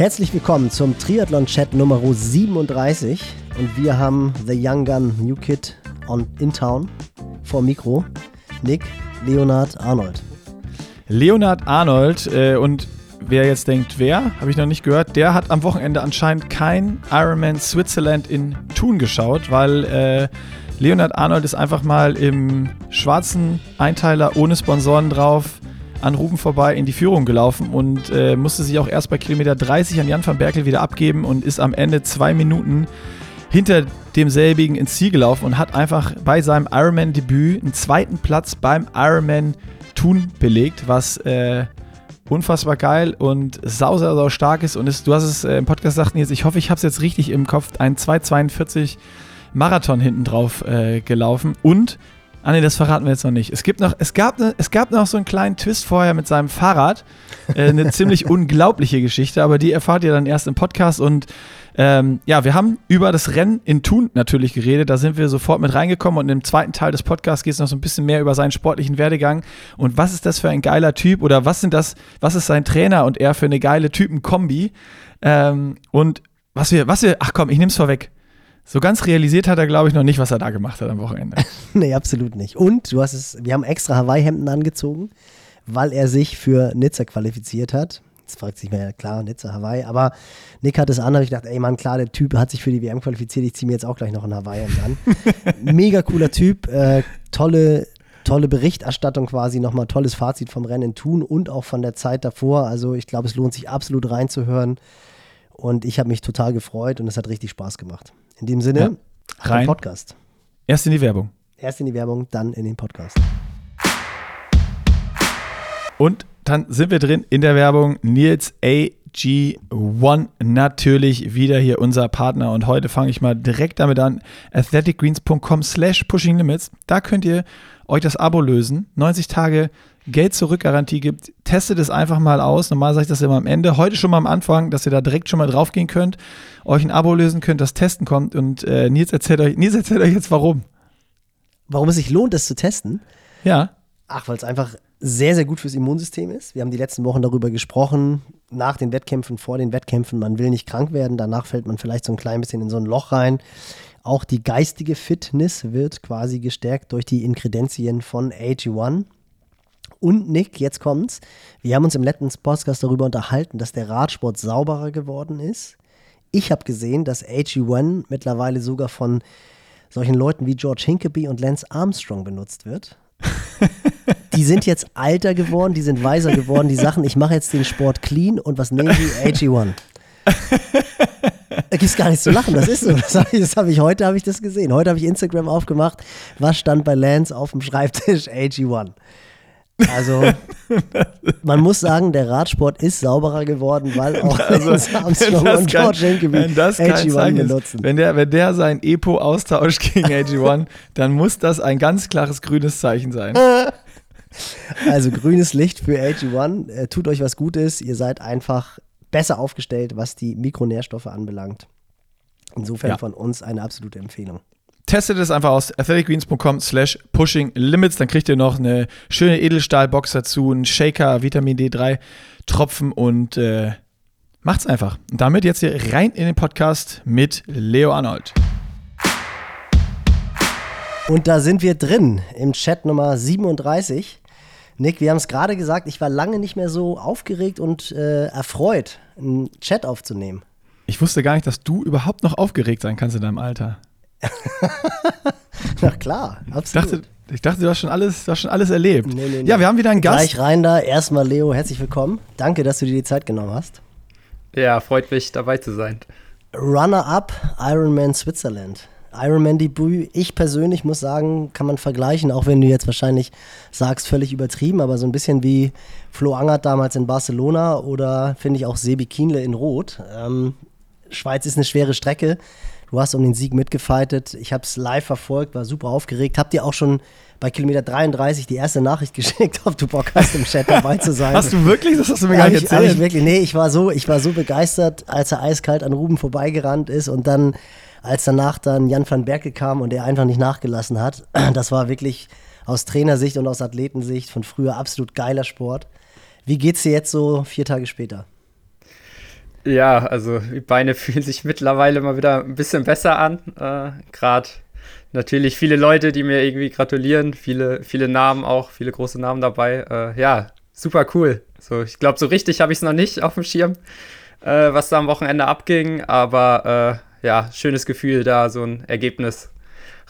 Herzlich willkommen zum Triathlon-Chat Nummer 37 und wir haben The Young Gun New Kid on, in Town vor Mikro. Nick, Leonard, Arnold. Leonard Arnold äh, und wer jetzt denkt, wer, habe ich noch nicht gehört, der hat am Wochenende anscheinend kein Ironman Switzerland in Thun geschaut, weil äh, Leonard Arnold ist einfach mal im schwarzen Einteiler ohne Sponsoren drauf an Ruben vorbei in die Führung gelaufen und äh, musste sich auch erst bei Kilometer 30 an Jan van Berkel wieder abgeben und ist am Ende zwei Minuten hinter demselbigen ins Ziel gelaufen und hat einfach bei seinem Ironman-Debüt einen zweiten Platz beim Ironman Thun belegt, was äh, unfassbar geil und sau, sau, sau stark ist. Und ist, du hast es äh, im Podcast gesagt, jetzt, ich hoffe, ich habe es jetzt richtig im Kopf, ein 2,42 Marathon hinten drauf äh, gelaufen und Ah ne, das verraten wir jetzt noch nicht. Es, gibt noch, es, gab ne, es gab noch so einen kleinen Twist vorher mit seinem Fahrrad. Äh, eine ziemlich unglaubliche Geschichte, aber die erfahrt ihr dann erst im Podcast. Und ähm, ja, wir haben über das Rennen in Thun natürlich geredet. Da sind wir sofort mit reingekommen. Und im zweiten Teil des Podcasts geht es noch so ein bisschen mehr über seinen sportlichen Werdegang. Und was ist das für ein geiler Typ? Oder was sind das, was ist sein Trainer und er für eine geile Typenkombi? Ähm, und was wir, was wir, ach komm, ich nehm's vorweg. So ganz realisiert hat er, glaube ich, noch nicht, was er da gemacht hat am Wochenende. nee, absolut nicht. Und du hast es, wir haben extra Hawaii-Hemden angezogen, weil er sich für Nizza qualifiziert hat. Jetzt fragt sich mir ja klar, Nizza, Hawaii. Aber Nick hat es an, habe ich gedacht, ey Mann, klar, der Typ hat sich für die WM qualifiziert, ich ziehe mir jetzt auch gleich noch ein Hawaii-Hemd an. Mega cooler Typ, äh, tolle, tolle Berichterstattung quasi, nochmal tolles Fazit vom Rennen tun und auch von der Zeit davor. Also ich glaube, es lohnt sich absolut reinzuhören. Und ich habe mich total gefreut und es hat richtig Spaß gemacht. In dem Sinne, ja. rein. Podcast. Erst in die Werbung. Erst in die Werbung, dann in den Podcast. Und dann sind wir drin in der Werbung. Nils AG1 natürlich wieder hier unser Partner. Und heute fange ich mal direkt damit an. athleticgreens.com slash pushing limits. Da könnt ihr euch das Abo lösen. 90 Tage Geld-Zurück-Garantie gibt, testet es einfach mal aus. Normal sage ich das immer am Ende. Heute schon mal am Anfang, dass ihr da direkt schon mal drauf gehen könnt, euch ein Abo lösen könnt, das Testen kommt. Und äh, Nils, erzählt euch, Nils erzählt euch jetzt warum. Warum es sich lohnt, das zu testen? Ja. Ach, weil es einfach sehr, sehr gut fürs Immunsystem ist. Wir haben die letzten Wochen darüber gesprochen, nach den Wettkämpfen, vor den Wettkämpfen. Man will nicht krank werden, danach fällt man vielleicht so ein klein bisschen in so ein Loch rein. Auch die geistige Fitness wird quasi gestärkt durch die Inkredenzien von AG1. Und Nick, jetzt kommt's. Wir haben uns im letzten Podcast darüber unterhalten, dass der Radsport sauberer geworden ist. Ich habe gesehen, dass AG1 mittlerweile sogar von solchen Leuten wie George Hinkeby und Lance Armstrong benutzt wird. die sind jetzt alter geworden, die sind weiser geworden, die Sachen, ich mache jetzt den Sport clean und was nehmen die? AG1. Da gibt es gar nichts zu lachen, das ist so. Das habe ich, hab ich, heute habe ich das gesehen. Heute habe ich Instagram aufgemacht. Was stand bei Lance auf dem Schreibtisch? AG1. Also, man muss sagen, der Radsport ist sauberer geworden, weil auch also, Armstrong und George Hinkeby AG1 benutzen. Wenn der, wenn der sein Epo austauscht gegen AG1, dann muss das ein ganz klares grünes Zeichen sein. Also grünes Licht für AG1. Äh, tut euch was Gutes. Ihr seid einfach besser aufgestellt, was die Mikronährstoffe anbelangt. Insofern ja. von uns eine absolute Empfehlung testet es einfach aus athleticgreens.com slash pushing limits. Dann kriegt ihr noch eine schöne Edelstahlbox dazu, einen Shaker, Vitamin D3 Tropfen und äh, macht's einfach. Und damit jetzt hier rein in den Podcast mit Leo Arnold. Und da sind wir drin im Chat Nummer 37. Nick, wir haben es gerade gesagt, ich war lange nicht mehr so aufgeregt und äh, erfreut, einen Chat aufzunehmen. Ich wusste gar nicht, dass du überhaupt noch aufgeregt sein kannst in deinem Alter. Na klar, absolut. Ich dachte, ich dachte, du hast schon alles, du hast schon alles erlebt. Nee, nee, nee. Ja, wir haben wieder einen Gast. Gleich rein da. Erstmal Leo, herzlich willkommen. Danke, dass du dir die Zeit genommen hast. Ja, freut mich, dabei zu sein. Runner-up Ironman Switzerland. Ironman-Debüt, ich persönlich muss sagen, kann man vergleichen, auch wenn du jetzt wahrscheinlich sagst, völlig übertrieben, aber so ein bisschen wie Flo Angert damals in Barcelona oder finde ich auch Sebi Kienle in Rot. Ähm, Schweiz ist eine schwere Strecke. Du hast um den Sieg mitgefightet. Ich habe es live verfolgt, war super aufgeregt. Habt ihr auch schon bei Kilometer 33 die erste Nachricht geschickt, ob du Bock hast, im Chat dabei zu sein? Hast du wirklich? Das hast du mir gar nicht erzählt. Ich, ich wirklich, nee, ich war, so, ich war so begeistert, als er eiskalt an Ruben vorbeigerannt ist und dann, als danach dann Jan van Berke kam und er einfach nicht nachgelassen hat. Das war wirklich aus Trainersicht und aus Athletensicht von früher absolut geiler Sport. Wie geht's dir jetzt so vier Tage später? Ja, also die Beine fühlen sich mittlerweile mal wieder ein bisschen besser an. Äh, Gerade natürlich viele Leute, die mir irgendwie gratulieren, viele, viele Namen auch, viele große Namen dabei. Äh, ja, super cool. So, ich glaube, so richtig habe ich es noch nicht auf dem Schirm, äh, was da am Wochenende abging, aber äh, ja, schönes Gefühl, da so ein Ergebnis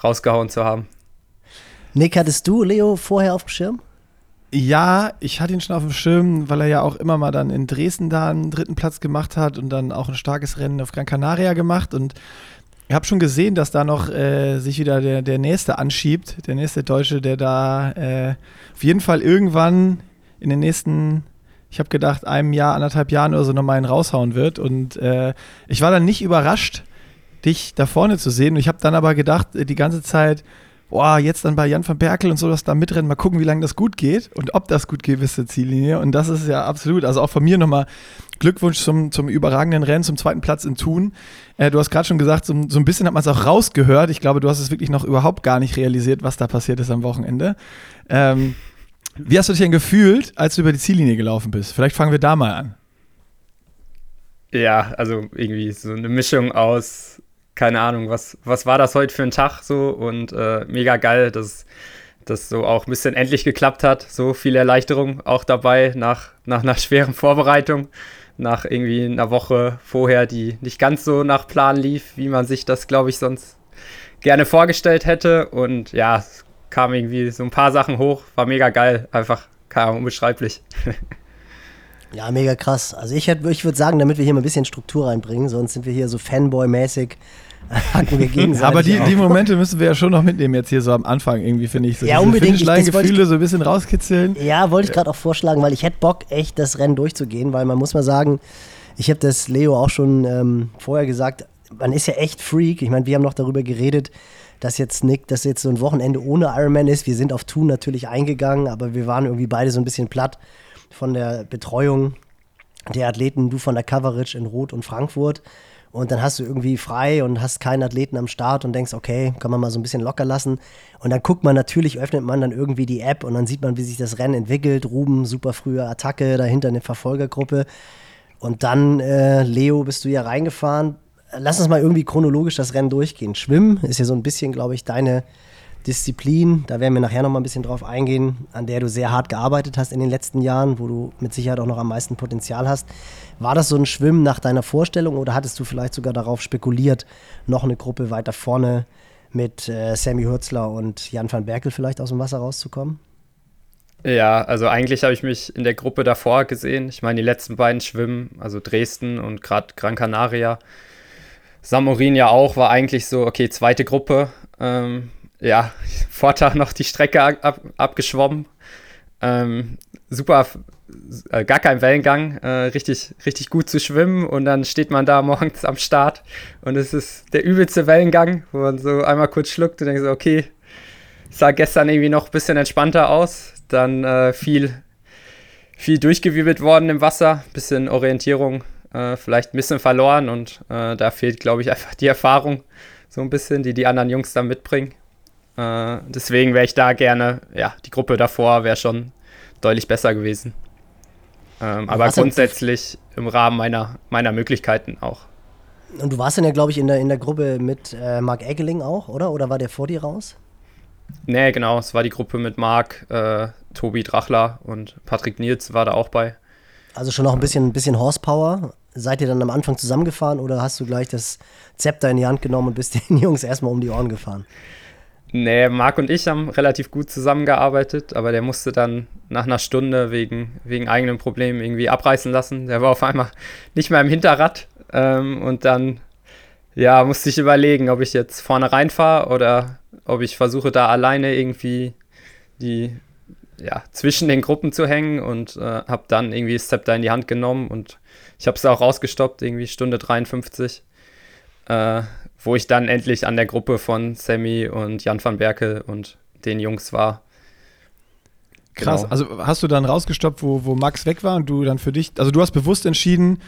rausgehauen zu haben. Nick, hattest du Leo vorher auf dem Schirm? Ja, ich hatte ihn schon auf dem Schirm, weil er ja auch immer mal dann in Dresden da einen dritten Platz gemacht hat und dann auch ein starkes Rennen auf Gran Canaria gemacht. Und ich habe schon gesehen, dass da noch äh, sich wieder der, der Nächste anschiebt, der nächste Deutsche, der da äh, auf jeden Fall irgendwann in den nächsten, ich habe gedacht, einem Jahr, anderthalb Jahren oder so nochmal einen raushauen wird. Und äh, ich war dann nicht überrascht, dich da vorne zu sehen. Und ich habe dann aber gedacht, die ganze Zeit, boah, jetzt dann bei Jan van Berkel und so, dass da mitrennen, mal gucken, wie lange das gut geht und ob das gut geht bis zur Ziellinie. Und das ist ja absolut, also auch von mir nochmal Glückwunsch zum, zum überragenden Rennen, zum zweiten Platz in Thun. Äh, du hast gerade schon gesagt, so, so, ein bisschen hat man es auch rausgehört. Ich glaube, du hast es wirklich noch überhaupt gar nicht realisiert, was da passiert ist am Wochenende. Ähm, wie hast du dich denn gefühlt, als du über die Ziellinie gelaufen bist? Vielleicht fangen wir da mal an. Ja, also irgendwie so eine Mischung aus keine Ahnung, was, was war das heute für ein Tag so und äh, mega geil, dass das so auch ein bisschen endlich geklappt hat. So viel Erleichterung auch dabei nach, nach einer schweren Vorbereitung, nach irgendwie einer Woche vorher, die nicht ganz so nach Plan lief, wie man sich das, glaube ich, sonst gerne vorgestellt hätte. Und ja, es kam irgendwie so ein paar Sachen hoch, war mega geil, einfach, keine unbeschreiblich. Ja, mega krass. Also ich, ich würde sagen, damit wir hier mal ein bisschen Struktur reinbringen, sonst sind wir hier so Fanboy-mäßig. Hacken wir gegenseitig Aber die, die Momente müssen wir ja schon noch mitnehmen jetzt hier so am Anfang irgendwie, finde ich. So ja, unbedingt. Gefühle so ein bisschen rauskitzeln. Ja, wollte ich gerade auch vorschlagen, weil ich hätte Bock, echt das Rennen durchzugehen, weil man muss mal sagen, ich habe das Leo auch schon ähm, vorher gesagt, man ist ja echt Freak. Ich meine, wir haben noch darüber geredet, dass jetzt Nick, dass jetzt so ein Wochenende ohne Ironman ist. Wir sind auf Thun natürlich eingegangen, aber wir waren irgendwie beide so ein bisschen platt von der Betreuung der Athleten, du von der Coverage in Rot und Frankfurt. Und dann hast du irgendwie frei und hast keinen Athleten am Start und denkst, okay, kann man mal so ein bisschen locker lassen. Und dann guckt man natürlich, öffnet man dann irgendwie die App und dann sieht man, wie sich das Rennen entwickelt. Ruben, super frühe Attacke, dahinter eine Verfolgergruppe. Und dann, äh, Leo, bist du ja reingefahren. Lass uns mal irgendwie chronologisch das Rennen durchgehen. Schwimmen ist ja so ein bisschen, glaube ich, deine Disziplin, da werden wir nachher noch mal ein bisschen drauf eingehen, an der du sehr hart gearbeitet hast in den letzten Jahren, wo du mit Sicherheit auch noch am meisten Potenzial hast. War das so ein Schwimmen nach deiner Vorstellung oder hattest du vielleicht sogar darauf spekuliert, noch eine Gruppe weiter vorne mit äh, Sammy Hürzler und Jan van Berkel vielleicht aus dem Wasser rauszukommen? Ja, also eigentlich habe ich mich in der Gruppe davor gesehen. Ich meine, die letzten beiden Schwimmen, also Dresden und gerade Gran Canaria, Samorin ja auch, war eigentlich so, okay, zweite Gruppe. Ähm, ja, Vortag noch die Strecke ab, abgeschwommen. Ähm, super, äh, gar kein Wellengang, äh, richtig, richtig gut zu schwimmen und dann steht man da morgens am Start und es ist der übelste Wellengang, wo man so einmal kurz schluckt und denkt so, okay, sah gestern irgendwie noch ein bisschen entspannter aus, dann äh, viel, viel durchgewirbelt worden im Wasser, bisschen Orientierung, äh, vielleicht ein bisschen verloren und äh, da fehlt, glaube ich, einfach die Erfahrung so ein bisschen, die die anderen Jungs dann mitbringen. Äh, deswegen wäre ich da gerne, ja, die Gruppe davor wäre schon deutlich besser gewesen. Ähm, aber grundsätzlich im Rahmen meiner, meiner Möglichkeiten auch. Und du warst dann ja, glaube ich, in der, in der Gruppe mit äh, Marc Eggeling auch, oder? Oder war der vor dir raus? Nee, genau. Es war die Gruppe mit Marc, äh, Tobi Drachler und Patrick Nils war da auch bei. Also schon noch ein bisschen, ein bisschen Horsepower. Seid ihr dann am Anfang zusammengefahren oder hast du gleich das Zepter in die Hand genommen und bist den Jungs erstmal um die Ohren gefahren? Nee, Marc und ich haben relativ gut zusammengearbeitet, aber der musste dann nach einer Stunde wegen, wegen eigenen Problemen irgendwie abreißen lassen. Der war auf einmal nicht mehr im Hinterrad ähm, und dann ja, musste ich überlegen, ob ich jetzt vorne reinfahre oder ob ich versuche, da alleine irgendwie die ja, zwischen den Gruppen zu hängen und äh, habe dann irgendwie das Zepter in die Hand genommen und ich habe es auch rausgestoppt, irgendwie Stunde 53. Äh, wo ich dann endlich an der Gruppe von Sammy und Jan van Berkel und den Jungs war. Krass, genau. also hast du dann rausgestoppt, wo, wo Max weg war und du dann für dich, also du hast bewusst entschieden,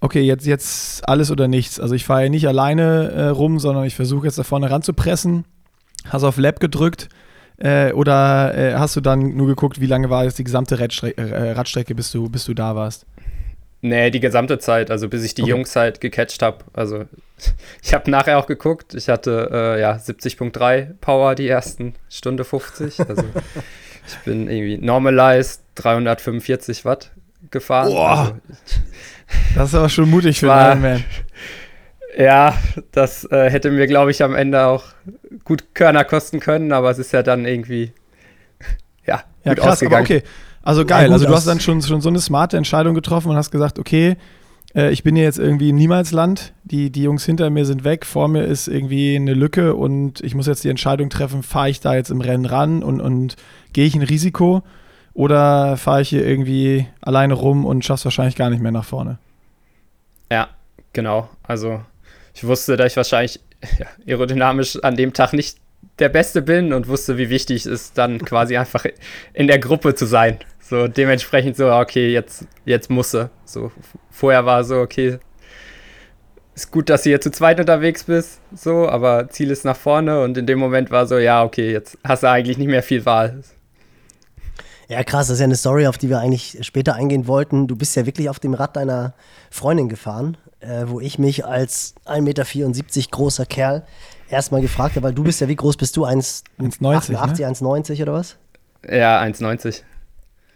okay, jetzt, jetzt alles oder nichts. Also ich fahre ja nicht alleine äh, rum, sondern ich versuche jetzt da vorne ranzupressen. Hast auf Lab gedrückt äh, oder äh, hast du dann nur geguckt, wie lange war jetzt die gesamte Radstrecke, äh, Radstrecke bis, du, bis du da warst? Nee, die gesamte Zeit, also bis ich die okay. Jungs halt gecatcht habe. Also ich habe nachher auch geguckt, ich hatte äh, ja 70.3 Power die ersten Stunde 50. Also ich bin irgendwie normalized 345 Watt gefahren. Boah. Also, das ist aber schon mutig für einen Man. Ja, das äh, hätte mir, glaube ich, am Ende auch gut Körner kosten können, aber es ist ja dann irgendwie ja, ja gut krass, ausgegangen. okay. Also geil. Ja, also du hast dann schon, schon so eine smarte Entscheidung getroffen und hast gesagt, okay, äh, ich bin hier jetzt irgendwie im Niemalsland. Die, die Jungs hinter mir sind weg, vor mir ist irgendwie eine Lücke und ich muss jetzt die Entscheidung treffen, fahre ich da jetzt im Rennen ran und, und gehe ich ein Risiko oder fahre ich hier irgendwie alleine rum und schaff's wahrscheinlich gar nicht mehr nach vorne. Ja, genau. Also ich wusste, dass ich wahrscheinlich ja, aerodynamisch an dem Tag nicht der Beste bin und wusste, wie wichtig es ist, dann quasi einfach in der Gruppe zu sein. So dementsprechend so, okay, jetzt, jetzt muss sie. So vorher war so, okay, ist gut, dass du hier zu zweit unterwegs bist, so, aber Ziel ist nach vorne und in dem Moment war so, ja, okay, jetzt hast du eigentlich nicht mehr viel Wahl. Ja, krass, das ist ja eine Story, auf die wir eigentlich später eingehen wollten. Du bist ja wirklich auf dem Rad deiner Freundin gefahren, äh, wo ich mich als 1,74 Meter großer Kerl erstmal gefragt habe, weil du bist ja, wie groß bist du? 1,90 ne? 1,90 oder was? Ja, 1,90.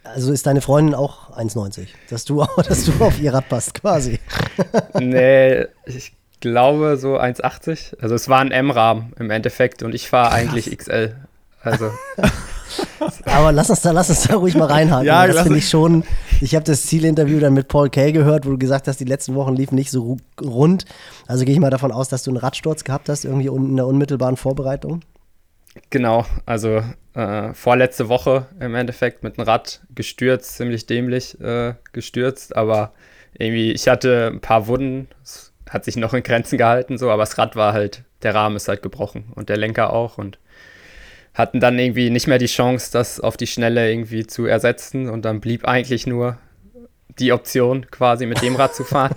Also ist deine Freundin auch 1,90, dass du, dass du auf ihr Rad passt, quasi. nee, ich glaube so 1,80. Also es war ein M-Rahmen im Endeffekt und ich fahre eigentlich XL. Also. Aber lass uns da, lass uns da ruhig mal reinhaken. Ja, das finde ich schon. Ich habe das Zielinterview dann mit Paul Kay gehört, wo du gesagt hast, die letzten Wochen liefen nicht so rund. Also gehe ich mal davon aus, dass du einen Radsturz gehabt hast, irgendwie in der unmittelbaren Vorbereitung. Genau, also äh, vorletzte Woche im Endeffekt mit dem Rad gestürzt, ziemlich dämlich äh, gestürzt, aber irgendwie, ich hatte ein paar Wunden, es hat sich noch in Grenzen gehalten, so, aber das Rad war halt, der Rahmen ist halt gebrochen und der Lenker auch und hatten dann irgendwie nicht mehr die Chance, das auf die Schnelle irgendwie zu ersetzen und dann blieb eigentlich nur die Option, quasi mit dem Rad zu fahren.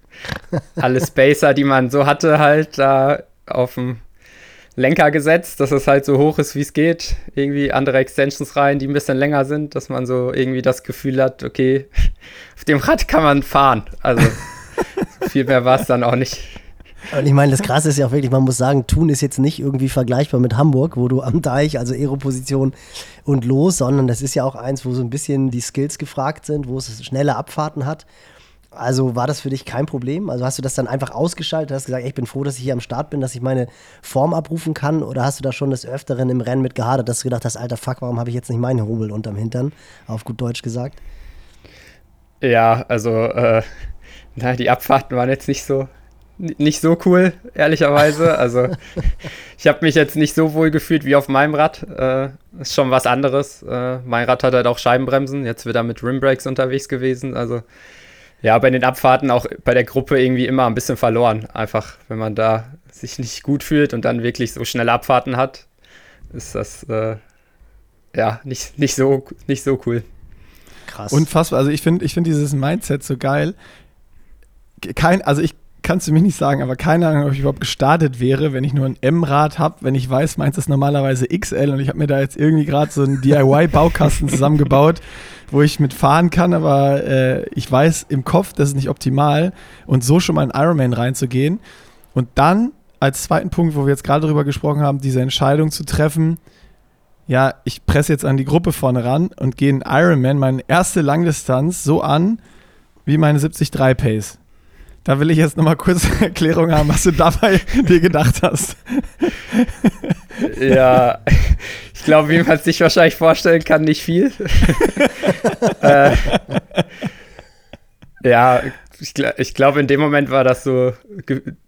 Alle Spacer, die man so hatte, halt da auf dem Lenker gesetzt, dass es halt so hoch ist, wie es geht. Irgendwie andere Extensions rein, die ein bisschen länger sind, dass man so irgendwie das Gefühl hat, okay, auf dem Rad kann man fahren. Also viel mehr war es dann auch nicht. Und ich meine, das Krasse ist ja auch wirklich, man muss sagen, Thun ist jetzt nicht irgendwie vergleichbar mit Hamburg, wo du am Deich, also Aeroposition und los, sondern das ist ja auch eins, wo so ein bisschen die Skills gefragt sind, wo es schnelle Abfahrten hat. Also war das für dich kein Problem? Also hast du das dann einfach ausgeschaltet, hast gesagt, ey, ich bin froh, dass ich hier am Start bin, dass ich meine Form abrufen kann? Oder hast du da schon des Öfteren im Rennen mit gehadert, dass du gedacht hast, alter Fuck, warum habe ich jetzt nicht meinen Hobel unterm Hintern? Auf gut Deutsch gesagt. Ja, also äh, na, die Abfahrten waren jetzt nicht so nicht so cool, ehrlicherweise. Also ich habe mich jetzt nicht so wohl gefühlt wie auf meinem Rad. Äh, ist schon was anderes. Äh, mein Rad hat halt auch Scheibenbremsen. Jetzt wird er mit Rimbrakes unterwegs gewesen. Also ja, bei den Abfahrten auch bei der Gruppe irgendwie immer ein bisschen verloren. Einfach, wenn man da sich nicht gut fühlt und dann wirklich so schnelle Abfahrten hat, ist das äh, ja nicht, nicht, so, nicht so cool. Krass. Unfassbar. Also ich finde ich find dieses Mindset so geil. Kein, also ich kannst du mich nicht sagen, aber keine Ahnung, ob ich überhaupt gestartet wäre, wenn ich nur ein M-Rad habe, wenn ich weiß, meins ist normalerweise XL und ich habe mir da jetzt irgendwie gerade so einen DIY-Baukasten zusammengebaut, wo ich mitfahren kann, aber äh, ich weiß im Kopf, das ist nicht optimal und so schon mal in Ironman reinzugehen und dann als zweiten Punkt, wo wir jetzt gerade darüber gesprochen haben, diese Entscheidung zu treffen, ja, ich presse jetzt an die Gruppe vorne ran und gehe in Ironman, meine erste Langdistanz, so an wie meine 73 Pace. Da will ich jetzt nochmal kurz eine Erklärung haben, was du dabei dir gedacht hast. Ja, ich glaube, wie man es sich wahrscheinlich vorstellen kann, nicht viel. äh, ja, ich, ich glaube, in dem Moment war das so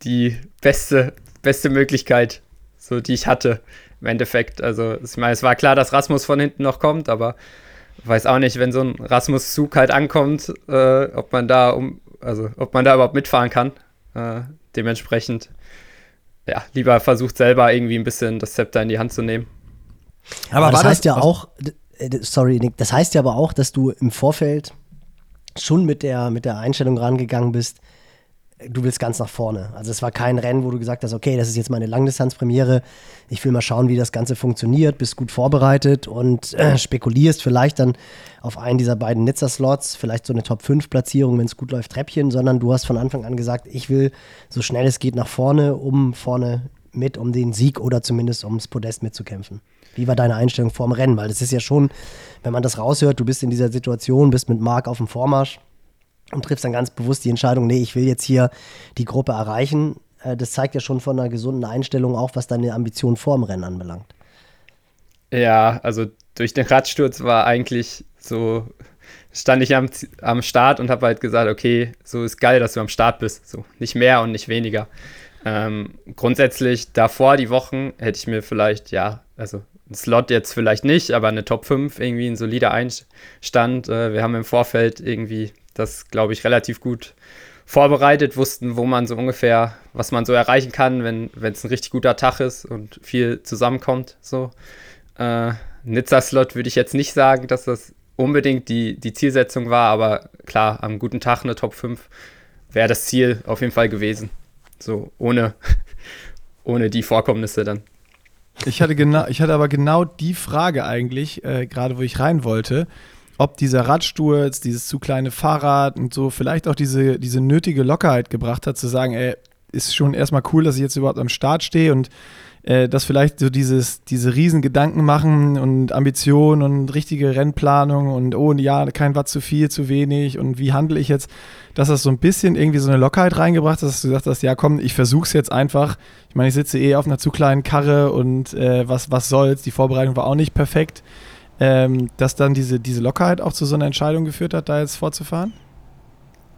die beste, beste Möglichkeit, so die ich hatte im Endeffekt. Also, ich meine, es war klar, dass Rasmus von hinten noch kommt, aber weiß auch nicht, wenn so ein Rasmus-Zug halt ankommt, äh, ob man da um also ob man da überhaupt mitfahren kann. Äh, dementsprechend, ja, lieber versucht selber irgendwie ein bisschen das Zepter in die Hand zu nehmen. Aber, aber das heißt das ja auch, sorry, Nick, das heißt ja aber auch, dass du im Vorfeld schon mit der, mit der Einstellung rangegangen bist, du willst ganz nach vorne. Also es war kein Rennen, wo du gesagt hast, okay, das ist jetzt meine Langdistanzpremiere, ich will mal schauen, wie das Ganze funktioniert, bist gut vorbereitet und äh, spekulierst vielleicht dann auf einen dieser beiden Nizza-Slots, vielleicht so eine Top-5-Platzierung, wenn es gut läuft, Treppchen, sondern du hast von Anfang an gesagt, ich will so schnell es geht nach vorne, um vorne mit um den Sieg oder zumindest ums Podest mitzukämpfen. Wie war deine Einstellung vorm Rennen? Weil das ist ja schon, wenn man das raushört, du bist in dieser Situation, bist mit Marc auf dem Vormarsch und triffst dann ganz bewusst die Entscheidung, nee, ich will jetzt hier die Gruppe erreichen. Äh, das zeigt ja schon von einer gesunden Einstellung auch, was deine Ambition vorm Rennen anbelangt. Ja, also durch den Radsturz war eigentlich so, stand ich am, am Start und habe halt gesagt, okay, so ist geil, dass du am Start bist. So, nicht mehr und nicht weniger. Ähm, grundsätzlich davor die Wochen hätte ich mir vielleicht, ja, also ein Slot jetzt vielleicht nicht, aber eine Top 5, irgendwie ein solider Einstand. Äh, wir haben im Vorfeld irgendwie das, glaube ich, relativ gut vorbereitet, wussten, wo man so ungefähr, was man so erreichen kann, wenn es ein richtig guter Tag ist und viel zusammenkommt. So. Äh, Nizza-Slot würde ich jetzt nicht sagen, dass das unbedingt die, die Zielsetzung war, aber klar, am guten Tag eine Top 5 wäre das Ziel auf jeden Fall gewesen. So, ohne, ohne die Vorkommnisse dann. Ich hatte, genau, ich hatte aber genau die Frage eigentlich, äh, gerade wo ich rein wollte, ob dieser Radsturz, dieses zu kleine Fahrrad und so vielleicht auch diese, diese nötige Lockerheit gebracht hat, zu sagen, ey, ist schon erstmal cool, dass ich jetzt überhaupt am Start stehe und äh, dass vielleicht so dieses, diese riesen Gedanken machen und Ambitionen und richtige Rennplanung und oh ja, kein Watt zu viel, zu wenig und wie handle ich jetzt, dass das so ein bisschen irgendwie so eine Lockerheit reingebracht hat, dass du gesagt hast, ja komm, ich versuch's jetzt einfach. Ich meine, ich sitze eh auf einer zu kleinen Karre und äh, was, was soll's, die Vorbereitung war auch nicht perfekt. Ähm, dass dann diese, diese Lockerheit auch zu so einer Entscheidung geführt hat, da jetzt fortzufahren?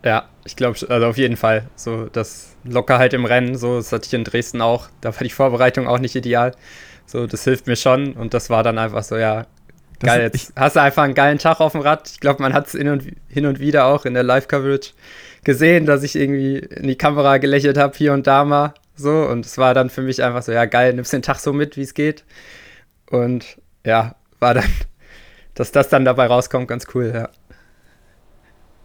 Ja, ich glaube, also auf jeden Fall. So, das Lockerheit im Rennen, so, das hatte ich in Dresden auch. Da war die Vorbereitung auch nicht ideal. So, das hilft mir schon. Und das war dann einfach so, ja, das geil. Jetzt hast du einfach einen geilen Tag auf dem Rad. Ich glaube, man hat es hin und, hin und wieder auch in der Live-Coverage gesehen, dass ich irgendwie in die Kamera gelächelt habe, hier und da mal. So, und es war dann für mich einfach so, ja, geil, nimmst den Tag so mit, wie es geht. Und ja, war dann, dass das dann dabei rauskommt, ganz cool, ja.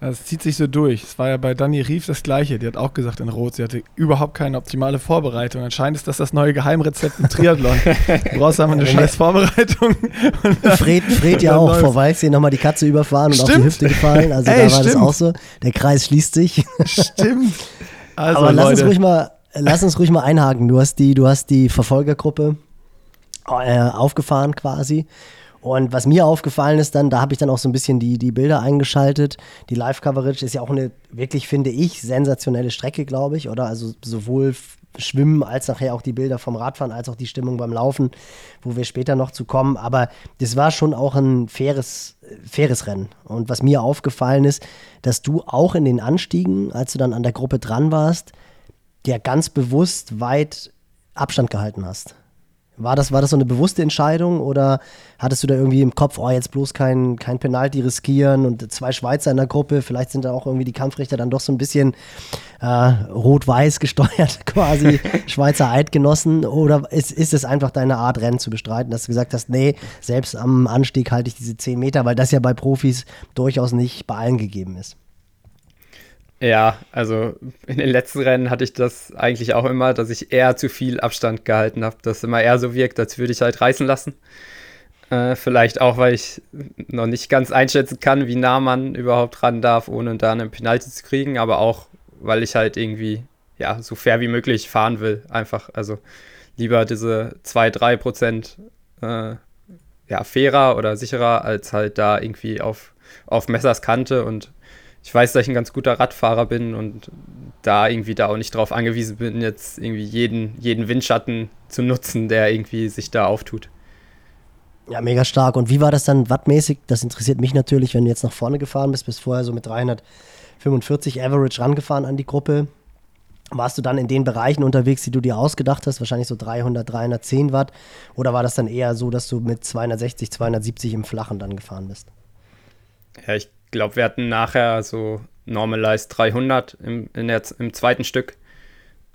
Es zieht sich so durch. Es war ja bei Dani Rief das Gleiche. Die hat auch gesagt in Rot, sie hatte überhaupt keine optimale Vorbereitung. Anscheinend ist das das neue Geheimrezept im Triathlon. Du brauchst einfach eine scheiß Vorbereitung. Fred, Fred ja auch vor Weißsee nochmal die Katze überfahren und stimmt. auf die Hüfte gefallen. Also Ey, da war stimmt. das auch so. Der Kreis schließt sich. Stimmt. Also, Aber lass Leute. uns ruhig mal, lass uns ruhig mal einhaken. Du hast die, du hast die Verfolgergruppe äh, aufgefahren quasi. Und was mir aufgefallen ist dann, da habe ich dann auch so ein bisschen die, die Bilder eingeschaltet. Die Live-Coverage ist ja auch eine wirklich, finde ich, sensationelle Strecke, glaube ich, oder? Also sowohl Schwimmen als nachher auch die Bilder vom Radfahren, als auch die Stimmung beim Laufen, wo wir später noch zu kommen. Aber das war schon auch ein faires, faires Rennen. Und was mir aufgefallen ist, dass du auch in den Anstiegen, als du dann an der Gruppe dran warst, der ganz bewusst weit Abstand gehalten hast. War das, war das so eine bewusste Entscheidung oder hattest du da irgendwie im Kopf, oh, jetzt bloß kein, kein Penalty riskieren und zwei Schweizer in der Gruppe, vielleicht sind da auch irgendwie die Kampfrichter dann doch so ein bisschen äh, rot-weiß gesteuert, quasi Schweizer Eidgenossen oder ist, ist es einfach deine Art, Rennen zu bestreiten, dass du gesagt hast, nee, selbst am Anstieg halte ich diese 10 Meter, weil das ja bei Profis durchaus nicht bei allen gegeben ist? Ja, also in den letzten Rennen hatte ich das eigentlich auch immer, dass ich eher zu viel Abstand gehalten habe, dass immer eher so wirkt, als würde ich halt reißen lassen. Äh, vielleicht auch, weil ich noch nicht ganz einschätzen kann, wie nah man überhaupt ran darf, ohne da einen Penalty zu kriegen, aber auch, weil ich halt irgendwie, ja, so fair wie möglich fahren will, einfach. Also lieber diese 2-3 Prozent, äh, ja, fairer oder sicherer, als halt da irgendwie auf, auf Messers Kante und ich weiß, dass ich ein ganz guter Radfahrer bin und da irgendwie da auch nicht drauf angewiesen bin, jetzt irgendwie jeden, jeden Windschatten zu nutzen, der irgendwie sich da auftut. Ja, mega stark. Und wie war das dann wattmäßig? Das interessiert mich natürlich, wenn du jetzt nach vorne gefahren bist, bis vorher so mit 345 Average rangefahren an die Gruppe. Warst du dann in den Bereichen unterwegs, die du dir ausgedacht hast, wahrscheinlich so 300, 310 Watt? Oder war das dann eher so, dass du mit 260, 270 im Flachen dann gefahren bist? Ja, ich glaube, wir hatten nachher so Normalized 300 im, der, im zweiten Stück.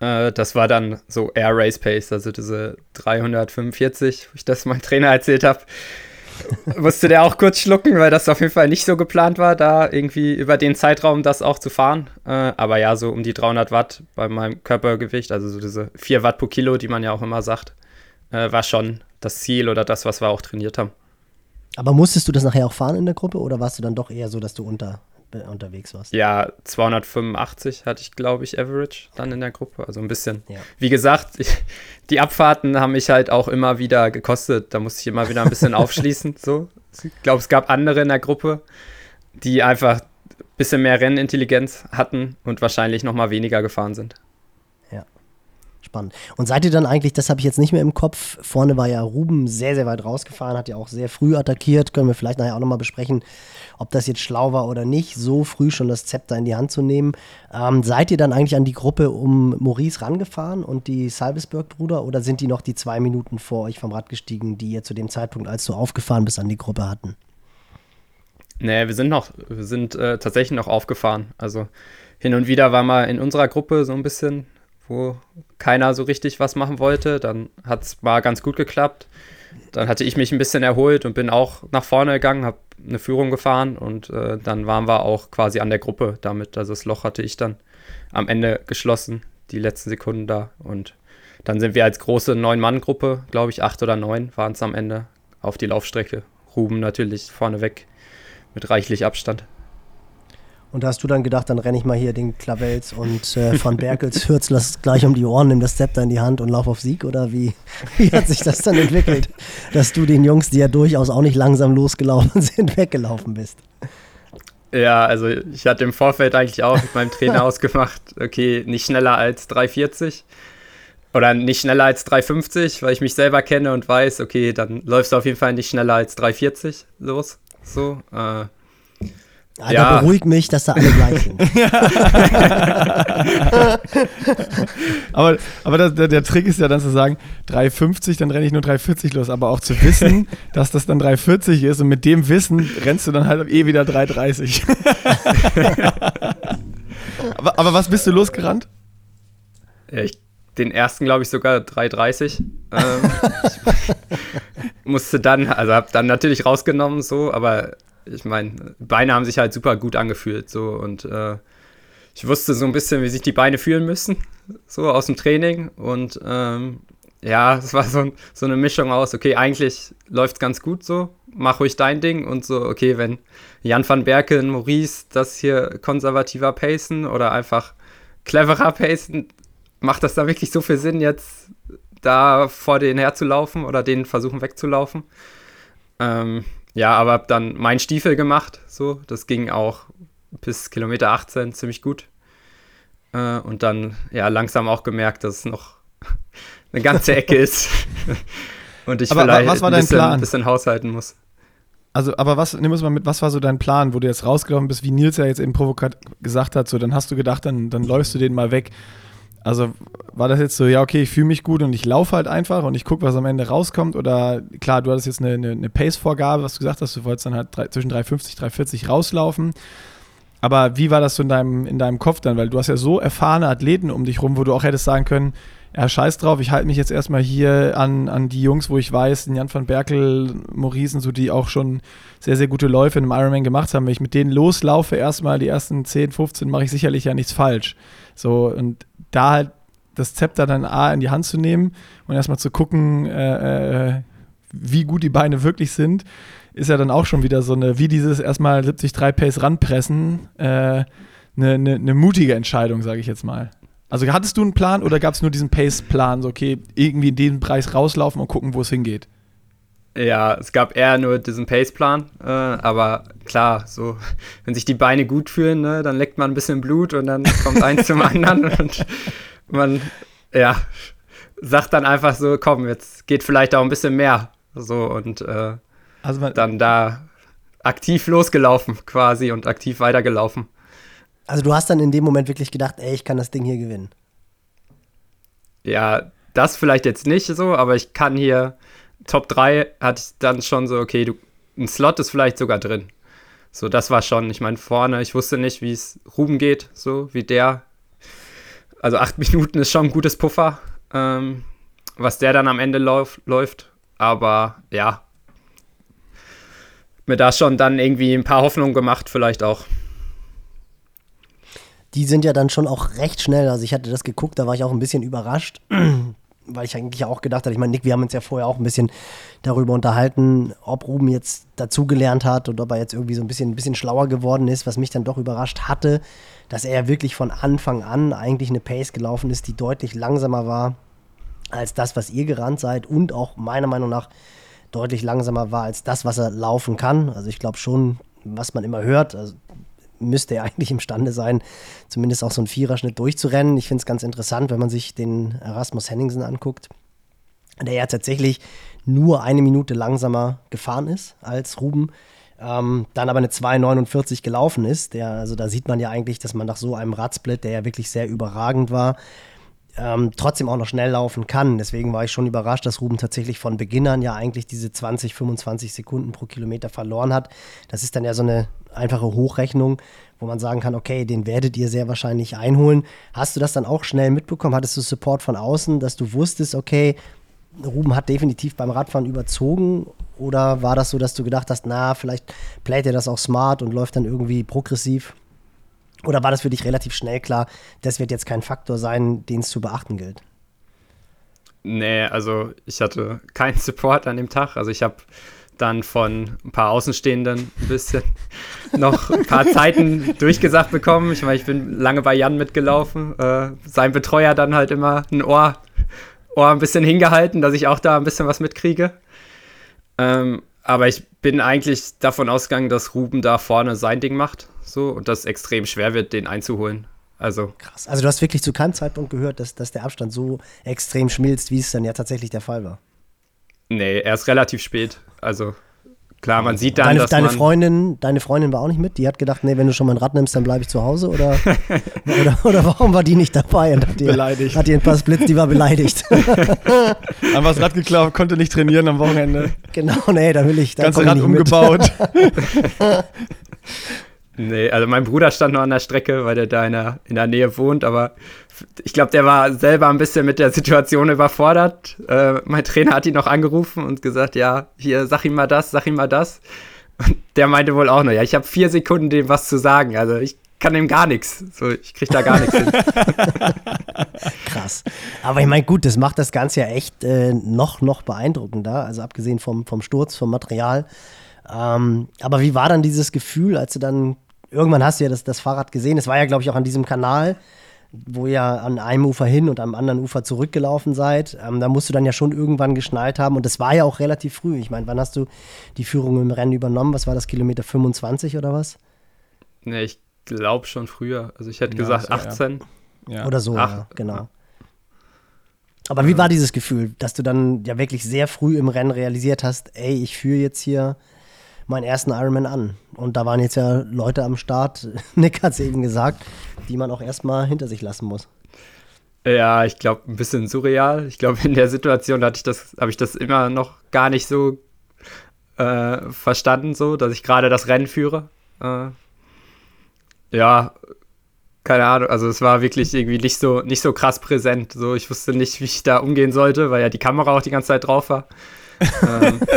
Äh, das war dann so Air Race Pace, also diese 345, wo ich das meinem Trainer erzählt habe. musste der auch kurz schlucken, weil das auf jeden Fall nicht so geplant war, da irgendwie über den Zeitraum das auch zu fahren. Äh, aber ja, so um die 300 Watt bei meinem Körpergewicht, also so diese 4 Watt pro Kilo, die man ja auch immer sagt, äh, war schon das Ziel oder das, was wir auch trainiert haben. Aber musstest du das nachher auch fahren in der Gruppe oder warst du dann doch eher so, dass du unter, unterwegs warst? Ja, 285 hatte ich, glaube ich, Average dann in der Gruppe. Also ein bisschen. Ja. Wie gesagt, ich, die Abfahrten haben mich halt auch immer wieder gekostet. Da musste ich immer wieder ein bisschen aufschließen. So. Ich glaube, es gab andere in der Gruppe, die einfach ein bisschen mehr Rennintelligenz hatten und wahrscheinlich noch mal weniger gefahren sind spannend. Und seid ihr dann eigentlich, das habe ich jetzt nicht mehr im Kopf, vorne war ja Ruben sehr, sehr weit rausgefahren, hat ja auch sehr früh attackiert, können wir vielleicht nachher auch nochmal besprechen, ob das jetzt schlau war oder nicht, so früh schon das Zepter in die Hand zu nehmen. Ähm, seid ihr dann eigentlich an die Gruppe um Maurice rangefahren und die Salvesberg-Brüder oder sind die noch die zwei Minuten vor euch vom Rad gestiegen, die ihr zu dem Zeitpunkt, als du aufgefahren bist, an die Gruppe hatten? Nee, wir sind noch, wir sind äh, tatsächlich noch aufgefahren. Also hin und wieder war mal in unserer Gruppe so ein bisschen wo keiner so richtig was machen wollte. Dann hat es mal ganz gut geklappt. Dann hatte ich mich ein bisschen erholt und bin auch nach vorne gegangen, habe eine Führung gefahren und äh, dann waren wir auch quasi an der Gruppe damit. Also das Loch hatte ich dann am Ende geschlossen, die letzten Sekunden da. Und dann sind wir als große Neun-Mann-Gruppe, glaube ich, acht oder neun waren es am Ende, auf die Laufstrecke. Ruben natürlich vorneweg mit reichlich Abstand. Und da hast du dann gedacht, dann renne ich mal hier den Klavels und äh, von Berkels Hürzlers gleich um die Ohren, nimm das Zepter in die Hand und lauf auf Sieg? Oder wie, wie hat sich das dann entwickelt, dass du den Jungs, die ja durchaus auch nicht langsam losgelaufen sind, weggelaufen bist? Ja, also ich hatte im Vorfeld eigentlich auch mit meinem Trainer ausgemacht, okay, nicht schneller als 3,40 oder nicht schneller als 3,50, weil ich mich selber kenne und weiß, okay, dann läufst du auf jeden Fall nicht schneller als 3,40 los. So, äh, Alter, ja. beruhig mich, dass da alle gleich sind. aber aber das, der, der, Trick ist ja dann zu sagen, 3,50, dann renne ich nur 3,40 los. Aber auch zu wissen, dass das dann 3,40 ist und mit dem Wissen rennst du dann halt eh wieder 3,30. aber, aber was bist du losgerannt? Ja, ich, den ersten, glaube ich, sogar 3,30. Ähm, musste dann, also habe dann natürlich rausgenommen, so, aber ich meine, Beine haben sich halt super gut angefühlt. So und äh, ich wusste so ein bisschen, wie sich die Beine fühlen müssen, so aus dem Training. Und ähm, ja, es war so, so, eine Mischung aus, okay, eigentlich läuft es ganz gut so, mach ruhig dein Ding und so, okay, wenn Jan van Berken, Maurice das hier konservativer pacen oder einfach cleverer pacen, macht das da wirklich so viel Sinn, jetzt da vor denen herzulaufen oder denen versuchen wegzulaufen? Ähm, ja, aber hab dann meinen Stiefel gemacht, so. Das ging auch bis Kilometer 18 ziemlich gut. Äh, und dann, ja, langsam auch gemerkt, dass es noch eine ganze Ecke ist. und ich aber vielleicht was war dein ein, bisschen, Plan? bisschen haushalten muss. Also, aber was, nimm uns mal mit, was war so dein Plan, wo du jetzt rausgelaufen bist, wie Nils ja jetzt eben provokat gesagt hat, so, dann hast du gedacht, dann, dann läufst du den mal weg. Also war das jetzt so, ja, okay, ich fühle mich gut und ich laufe halt einfach und ich gucke, was am Ende rauskommt? Oder klar, du hattest jetzt eine, eine, eine Pace-Vorgabe, was du gesagt hast, du wolltest dann halt drei, zwischen 3,50 3,40 rauslaufen. Aber wie war das so in deinem, in deinem Kopf dann? Weil du hast ja so erfahrene Athleten um dich rum, wo du auch hättest sagen können, ja, scheiß drauf, ich halte mich jetzt erstmal hier an, an die Jungs, wo ich weiß, Jan van Berkel, Maurice, so die auch schon sehr, sehr gute Läufe in einem Ironman gemacht haben. Wenn ich mit denen loslaufe, erstmal die ersten 10, 15, mache ich sicherlich ja nichts falsch. So, und da halt das Zepter dann A in die Hand zu nehmen und erstmal zu gucken, äh, äh, wie gut die Beine wirklich sind, ist ja dann auch schon wieder so eine, wie dieses erstmal 73 Pace ranpressen, äh, eine, eine, eine mutige Entscheidung, sage ich jetzt mal. Also hattest du einen Plan oder gab es nur diesen Pace-Plan, so okay, irgendwie in den Preis rauslaufen und gucken, wo es hingeht? Ja, es gab eher nur diesen Pace-Plan, äh, aber klar, so, wenn sich die Beine gut fühlen, ne, dann leckt man ein bisschen Blut und dann kommt eins zum anderen und man, ja, sagt dann einfach so, komm, jetzt geht vielleicht auch ein bisschen mehr. So und äh, also dann da aktiv losgelaufen quasi und aktiv weitergelaufen. Also du hast dann in dem Moment wirklich gedacht, ey, ich kann das Ding hier gewinnen. Ja, das vielleicht jetzt nicht so, aber ich kann hier Top 3 hatte ich dann schon so, okay, du, ein Slot ist vielleicht sogar drin. So, das war schon, ich meine, vorne, ich wusste nicht, wie es Ruben geht, so wie der. Also acht Minuten ist schon ein gutes Puffer, ähm, was der dann am Ende lauf, läuft. Aber ja, mir da schon dann irgendwie ein paar Hoffnungen gemacht, vielleicht auch. Die sind ja dann schon auch recht schnell. Also ich hatte das geguckt, da war ich auch ein bisschen überrascht, weil ich eigentlich auch gedacht hatte, ich meine, Nick, wir haben uns ja vorher auch ein bisschen darüber unterhalten, ob Ruben jetzt dazugelernt hat und ob er jetzt irgendwie so ein bisschen, ein bisschen schlauer geworden ist, was mich dann doch überrascht hatte, dass er wirklich von Anfang an eigentlich eine Pace gelaufen ist, die deutlich langsamer war als das, was ihr gerannt seid und auch meiner Meinung nach deutlich langsamer war als das, was er laufen kann. Also ich glaube schon, was man immer hört, also müsste er eigentlich imstande sein, zumindest auch so einen Viererschnitt durchzurennen. Ich finde es ganz interessant, wenn man sich den Erasmus Henningsen anguckt, der ja tatsächlich nur eine Minute langsamer gefahren ist als Ruben. Ähm, dann aber eine 2,49 gelaufen ist. Der, also da sieht man ja eigentlich, dass man nach so einem Radsplit, der ja wirklich sehr überragend war, ähm, trotzdem auch noch schnell laufen kann. Deswegen war ich schon überrascht, dass Ruben tatsächlich von Beginn an ja eigentlich diese 20, 25 Sekunden pro Kilometer verloren hat. Das ist dann ja so eine einfache Hochrechnung, wo man sagen kann, okay, den werdet ihr sehr wahrscheinlich einholen. Hast du das dann auch schnell mitbekommen? Hattest du Support von außen, dass du wusstest, okay, Ruben hat definitiv beim Radfahren überzogen? Oder war das so, dass du gedacht hast, na, vielleicht playt er das auch smart und läuft dann irgendwie progressiv? Oder war das für dich relativ schnell klar, das wird jetzt kein Faktor sein, den es zu beachten gilt? Nee, also ich hatte keinen Support an dem Tag. Also ich habe dann von ein paar Außenstehenden ein bisschen noch ein paar Zeiten durchgesagt bekommen. Ich meine, ich bin lange bei Jan mitgelaufen. Äh, sein Betreuer dann halt immer ein Ohr, Ohr ein bisschen hingehalten, dass ich auch da ein bisschen was mitkriege. Ähm, aber ich bin eigentlich davon ausgegangen, dass Ruben da vorne sein Ding macht. So, und dass es extrem schwer wird, den einzuholen. Also. Krass. Also du hast wirklich zu keinem Zeitpunkt gehört, dass, dass der Abstand so extrem schmilzt, wie es dann ja tatsächlich der Fall war. Nee, er ist relativ spät. Also klar, man sieht dann, deine, dass deine man Freundin, deine Freundin war auch nicht mit. Die hat gedacht, nee, wenn du schon mein Rad nimmst, dann bleibe ich zu Hause oder, oder, oder warum war die nicht dabei? Und hat ihr, Beleidigt. Hat ihr ein paar Splits, die war beleidigt. Haben was Rad geklaut, konnte nicht trainieren am Wochenende. genau, nee, da will ich. Da Ganze Rad umgebaut. Nee, also mein Bruder stand noch an der Strecke, weil der da in der, in der Nähe wohnt, aber ich glaube, der war selber ein bisschen mit der Situation überfordert. Äh, mein Trainer hat ihn noch angerufen und gesagt, ja, hier, sag ihm mal das, sag ihm mal das. Und der meinte wohl auch noch, ja, ich habe vier Sekunden, dem was zu sagen. Also ich kann dem gar nichts. So, ich krieg da gar nichts hin. Krass. Aber ich meine, gut, das macht das Ganze ja echt äh, noch, noch beeindruckender. Also abgesehen vom, vom Sturz, vom Material. Ähm, aber wie war dann dieses Gefühl, als du dann, irgendwann hast du ja das, das Fahrrad gesehen, es war ja, glaube ich, auch an diesem Kanal, wo ihr an einem Ufer hin und am anderen Ufer zurückgelaufen seid. Ähm, da musst du dann ja schon irgendwann geschnallt haben. Und das war ja auch relativ früh. Ich meine, wann hast du die Führung im Rennen übernommen? Was war das, Kilometer 25 oder was? nee, ich glaube schon früher. Also ich hätte Ja, gesagt so, ja. 18. Ja. Oder so, Ach, ja, genau. Aber wie war dieses Gefühl, dass du dann ja wirklich sehr früh im Rennen realisiert hast, ey, ich führe jetzt hier meinen ersten Ironman an. Und da waren jetzt ja Leute am Start, Nick hat es eben gesagt, die man auch erstmal hinter sich lassen muss. Ja, ich glaube, ein bisschen surreal. Ich glaube, in der Situation hatte ich das, habe ich das immer noch gar nicht so äh, verstanden, so, dass ich gerade das Rennen führe. Äh, ja, keine Ahnung. Also es war wirklich irgendwie nicht so, nicht so krass präsent. So, ich wusste nicht, wie ich da umgehen sollte, weil ja die Kamera auch die ganze Zeit drauf war. Ähm,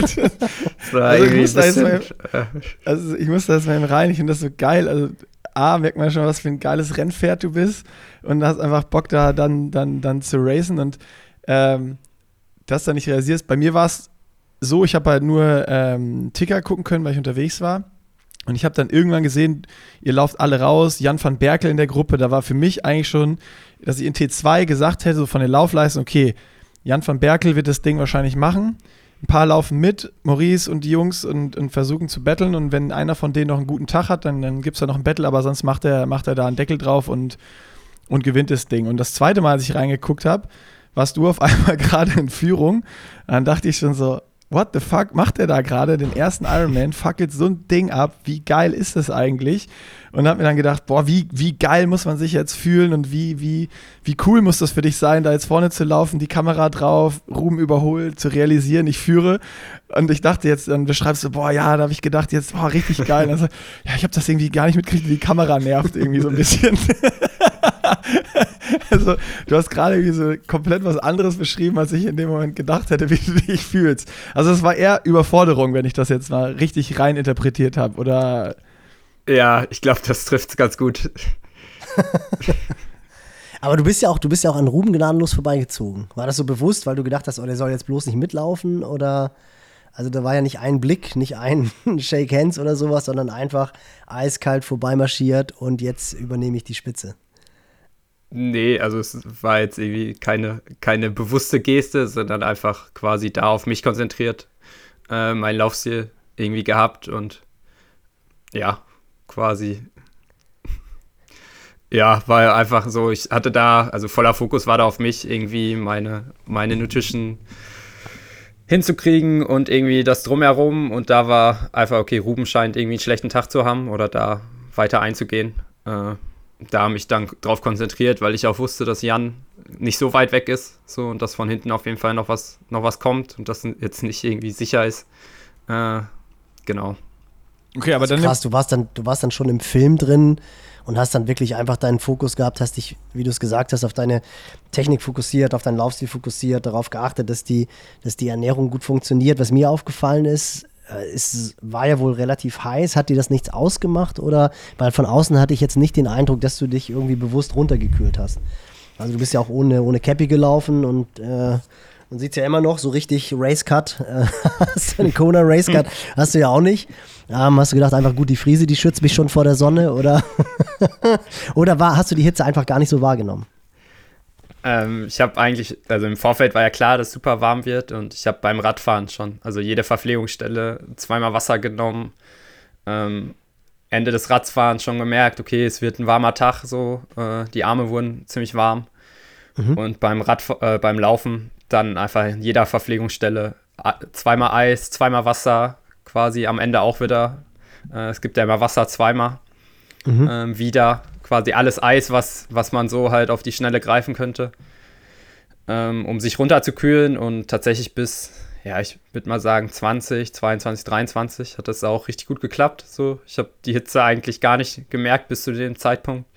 Also ich irgendwie muss da jetzt ein bisschen, äh, Also ich muss das mal rein, ich finde das so geil. Also A, merkt man schon, was für ein geiles Rennpferd du bist und hast einfach Bock da dann, dann, dann zu racen und ähm, das dann nicht realisierst. Bei mir war es so, ich habe halt nur ähm, Ticker gucken können, weil ich unterwegs war. Und ich habe dann irgendwann gesehen, ihr lauft alle raus, Jan van Berkel in der Gruppe, da war für mich eigentlich schon, dass ich in T2 gesagt hätte, so von der Laufleistung, okay, Jan van Berkel wird das Ding wahrscheinlich machen. Ein paar laufen mit, Maurice und die Jungs, und, und versuchen zu betteln. Und wenn einer von denen noch einen guten Tag hat, dann, dann gibt es da noch ein Battle, aber sonst macht er, macht er da einen Deckel drauf und, und gewinnt das Ding. Und das zweite Mal, als ich reingeguckt habe, warst du auf einmal gerade in Führung. Dann dachte ich schon so, what the fuck macht er da gerade den ersten Ironman, fackelt so ein Ding ab, wie geil ist das eigentlich? Und habe mir dann gedacht, boah, wie, wie geil muss man sich jetzt fühlen und wie, wie, wie cool muss das für dich sein, da jetzt vorne zu laufen, die Kamera drauf, Ruhm überholt, zu realisieren, ich führe. Und ich dachte jetzt, dann beschreibst du, boah, ja, da habe ich gedacht, jetzt, boah, richtig geil. Also, ja, ich habe das irgendwie gar nicht mitgekriegt, die Kamera nervt irgendwie so ein bisschen. also, du hast gerade so komplett was anderes beschrieben, als ich in dem Moment gedacht hätte, wie du dich fühlst. Also, es war eher Überforderung, wenn ich das jetzt mal richtig rein interpretiert habe, oder? Ja, ich glaube, das trifft es ganz gut. Aber du bist ja auch, du bist ja auch an Ruben gnadenlos vorbeigezogen. War das so bewusst, weil du gedacht hast, oh, der soll jetzt bloß nicht mitlaufen? Oder also da war ja nicht ein Blick, nicht ein Shake Hands oder sowas, sondern einfach eiskalt vorbeimarschiert und jetzt übernehme ich die Spitze. Nee, also es war jetzt irgendwie keine, keine bewusste Geste, sondern einfach quasi da auf mich konzentriert, äh, mein Laufstil irgendwie gehabt und ja, quasi ja, war einfach so, ich hatte da, also voller Fokus war da auf mich, irgendwie meine, meine Nutrition hinzukriegen und irgendwie das drumherum. Und da war einfach, okay, Ruben scheint irgendwie einen schlechten Tag zu haben oder da weiter einzugehen. Äh, da habe ich dann drauf konzentriert, weil ich auch wusste, dass Jan nicht so weit weg ist. So und dass von hinten auf jeden Fall noch was, noch was kommt und das jetzt nicht irgendwie sicher ist. Äh, genau. Okay, aber dann. Krass, du warst dann, du warst dann schon im Film drin und hast dann wirklich einfach deinen Fokus gehabt, hast dich, wie du es gesagt hast, auf deine Technik fokussiert, auf deinen Laufstil fokussiert, darauf geachtet, dass die, dass die Ernährung gut funktioniert. Was mir aufgefallen ist, äh, es war ja wohl relativ heiß. Hat dir das nichts ausgemacht? Oder, weil von außen hatte ich jetzt nicht den Eindruck, dass du dich irgendwie bewusst runtergekühlt hast. Also du bist ja auch ohne, ohne Cappy gelaufen und äh, man sieht es ja immer noch, so richtig Racecut. Äh, hast du eine Kona Racecut? Hast du ja auch nicht. Ähm, hast du gedacht, einfach gut, die Friese, die schützt mich schon vor der Sonne? Oder, oder war, hast du die Hitze einfach gar nicht so wahrgenommen? Ähm, ich habe eigentlich, also im Vorfeld war ja klar, dass es super warm wird und ich habe beim Radfahren schon, also jede Verpflegungsstelle zweimal Wasser genommen. Ähm, Ende des Radfahrens schon gemerkt, okay, es wird ein warmer Tag, so, äh, die Arme wurden ziemlich warm. Mhm. Und beim, Rad, äh, beim Laufen dann einfach in jeder Verpflegungsstelle zweimal Eis, zweimal Wasser, quasi am Ende auch wieder. Äh, es gibt ja immer Wasser zweimal. Mhm. Ähm, wieder quasi alles Eis, was, was man so halt auf die Schnelle greifen könnte, ähm, um sich runterzukühlen und tatsächlich bis, ja, ich würde mal sagen 20, 22, 23 hat das auch richtig gut geklappt. So, ich habe die Hitze eigentlich gar nicht gemerkt bis zu dem Zeitpunkt.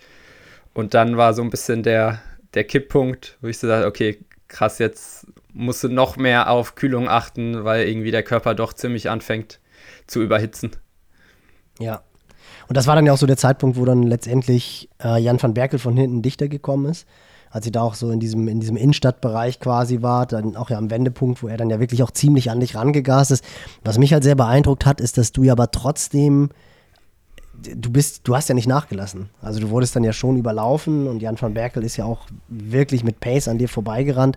Und dann war so ein bisschen der, der Kipppunkt, wo ich so dachte, okay, krass, jetzt musst du noch mehr auf Kühlung achten, weil irgendwie der Körper doch ziemlich anfängt zu überhitzen. Ja. Und das war dann ja auch so der Zeitpunkt, wo dann letztendlich äh, Jan van Berkel von hinten dichter gekommen ist. Als sie da auch so in diesem, in diesem Innenstadtbereich quasi war, dann auch ja am Wendepunkt, wo er dann ja wirklich auch ziemlich an dich rangegast ist. Was mich halt sehr beeindruckt hat, ist, dass du ja aber trotzdem du bist, du hast ja nicht nachgelassen. Also du wurdest dann ja schon überlaufen und Jan van Berkel ist ja auch wirklich mit Pace an dir vorbeigerannt.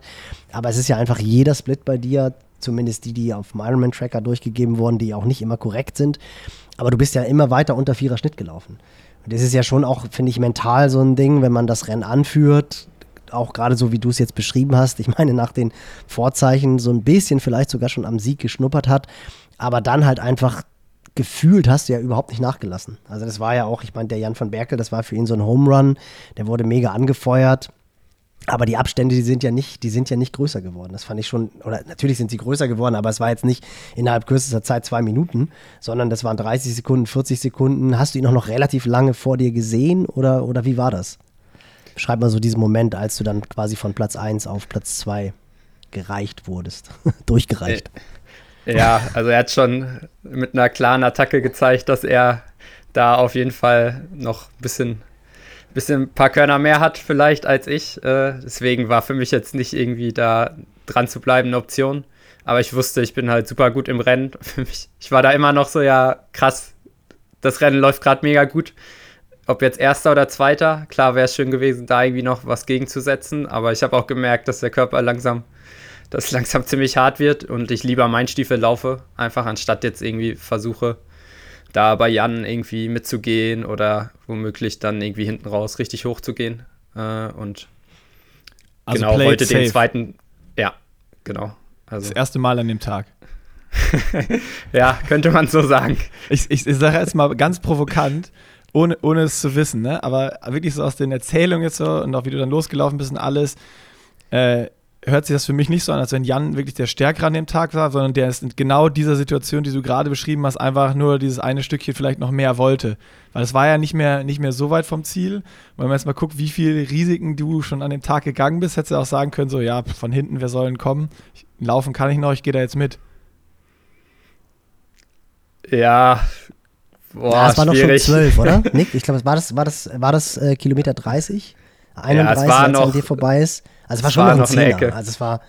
Aber es ist ja einfach jeder Split bei dir, zumindest die, die auf Ironman Tracker durchgegeben wurden, die auch nicht immer korrekt sind. Aber du bist ja immer weiter unter vierer Schnitt gelaufen. Und das ist ja schon auch, finde ich, mental so ein Ding, wenn man das Rennen anführt, auch gerade so wie du es jetzt beschrieben hast. Ich meine, nach den Vorzeichen so ein bisschen vielleicht sogar schon am Sieg geschnuppert hat, aber dann halt einfach gefühlt hast du ja überhaupt nicht nachgelassen. Also das war ja auch, ich meine, der Jan van Berkel, das war für ihn so ein Home Run, der wurde mega angefeuert. Aber die Abstände, die sind ja nicht, die sind ja nicht größer geworden. Das fand ich schon, oder natürlich sind sie größer geworden, aber es war jetzt nicht innerhalb kürzester Zeit zwei Minuten, sondern das waren 30 Sekunden, 40 Sekunden. Hast du ihn auch noch relativ lange vor dir gesehen oder, oder wie war das? Beschreib mal so diesen Moment, als du dann quasi von Platz 1 auf Platz 2 gereicht wurdest, durchgereicht. Äh, ja, also er hat schon mit einer klaren Attacke gezeigt, dass er da auf jeden Fall noch ein bisschen, bisschen ein paar Körner mehr hat vielleicht als ich. Äh, deswegen war für mich jetzt nicht irgendwie da dran zu bleiben eine Option. Aber ich wusste, ich bin halt super gut im Rennen. Ich war da immer noch so, ja, krass, das Rennen läuft gerade mega gut. Ob jetzt erster oder zweiter, klar wäre es schön gewesen, da irgendwie noch was gegenzusetzen. Aber ich habe auch gemerkt, dass der Körper langsam das langsam ziemlich hart wird und ich lieber mein Stiefel laufe, einfach anstatt jetzt irgendwie versuche, da bei Jan irgendwie mitzugehen oder womöglich dann irgendwie hinten raus richtig hoch zu gehen. Äh, und also genau heute den zweiten, ja, genau. Also. Das erste Mal an dem Tag. ja, könnte man so sagen. Ich, ich, ich sage jetzt mal ganz provokant, ohne, ohne es zu wissen, ne? aber wirklich so aus den Erzählungen jetzt so und auch wie du dann losgelaufen bist und alles. Äh, hört sich das für mich nicht so an, als wenn Jan wirklich der Stärkere an dem Tag war, sondern der ist in genau dieser Situation, die du gerade beschrieben hast, einfach nur dieses eine Stückchen vielleicht noch mehr wollte. Weil es war ja nicht mehr, nicht mehr so weit vom Ziel. wenn man jetzt mal guckt, wie viele Risiken du schon an dem Tag gegangen bist, hättest du auch sagen können, so, ja, von hinten, wer sollen kommen? Ich, laufen kann ich noch, ich gehe da jetzt mit. Ja, Boah, ja, das war noch schon 12, oder? Nick, ich glaube, war das, war das, war das äh, Kilometer 30? 31, ja, als noch, an dir vorbei ist. Also es war schon war noch, eine Ecke. Also es war.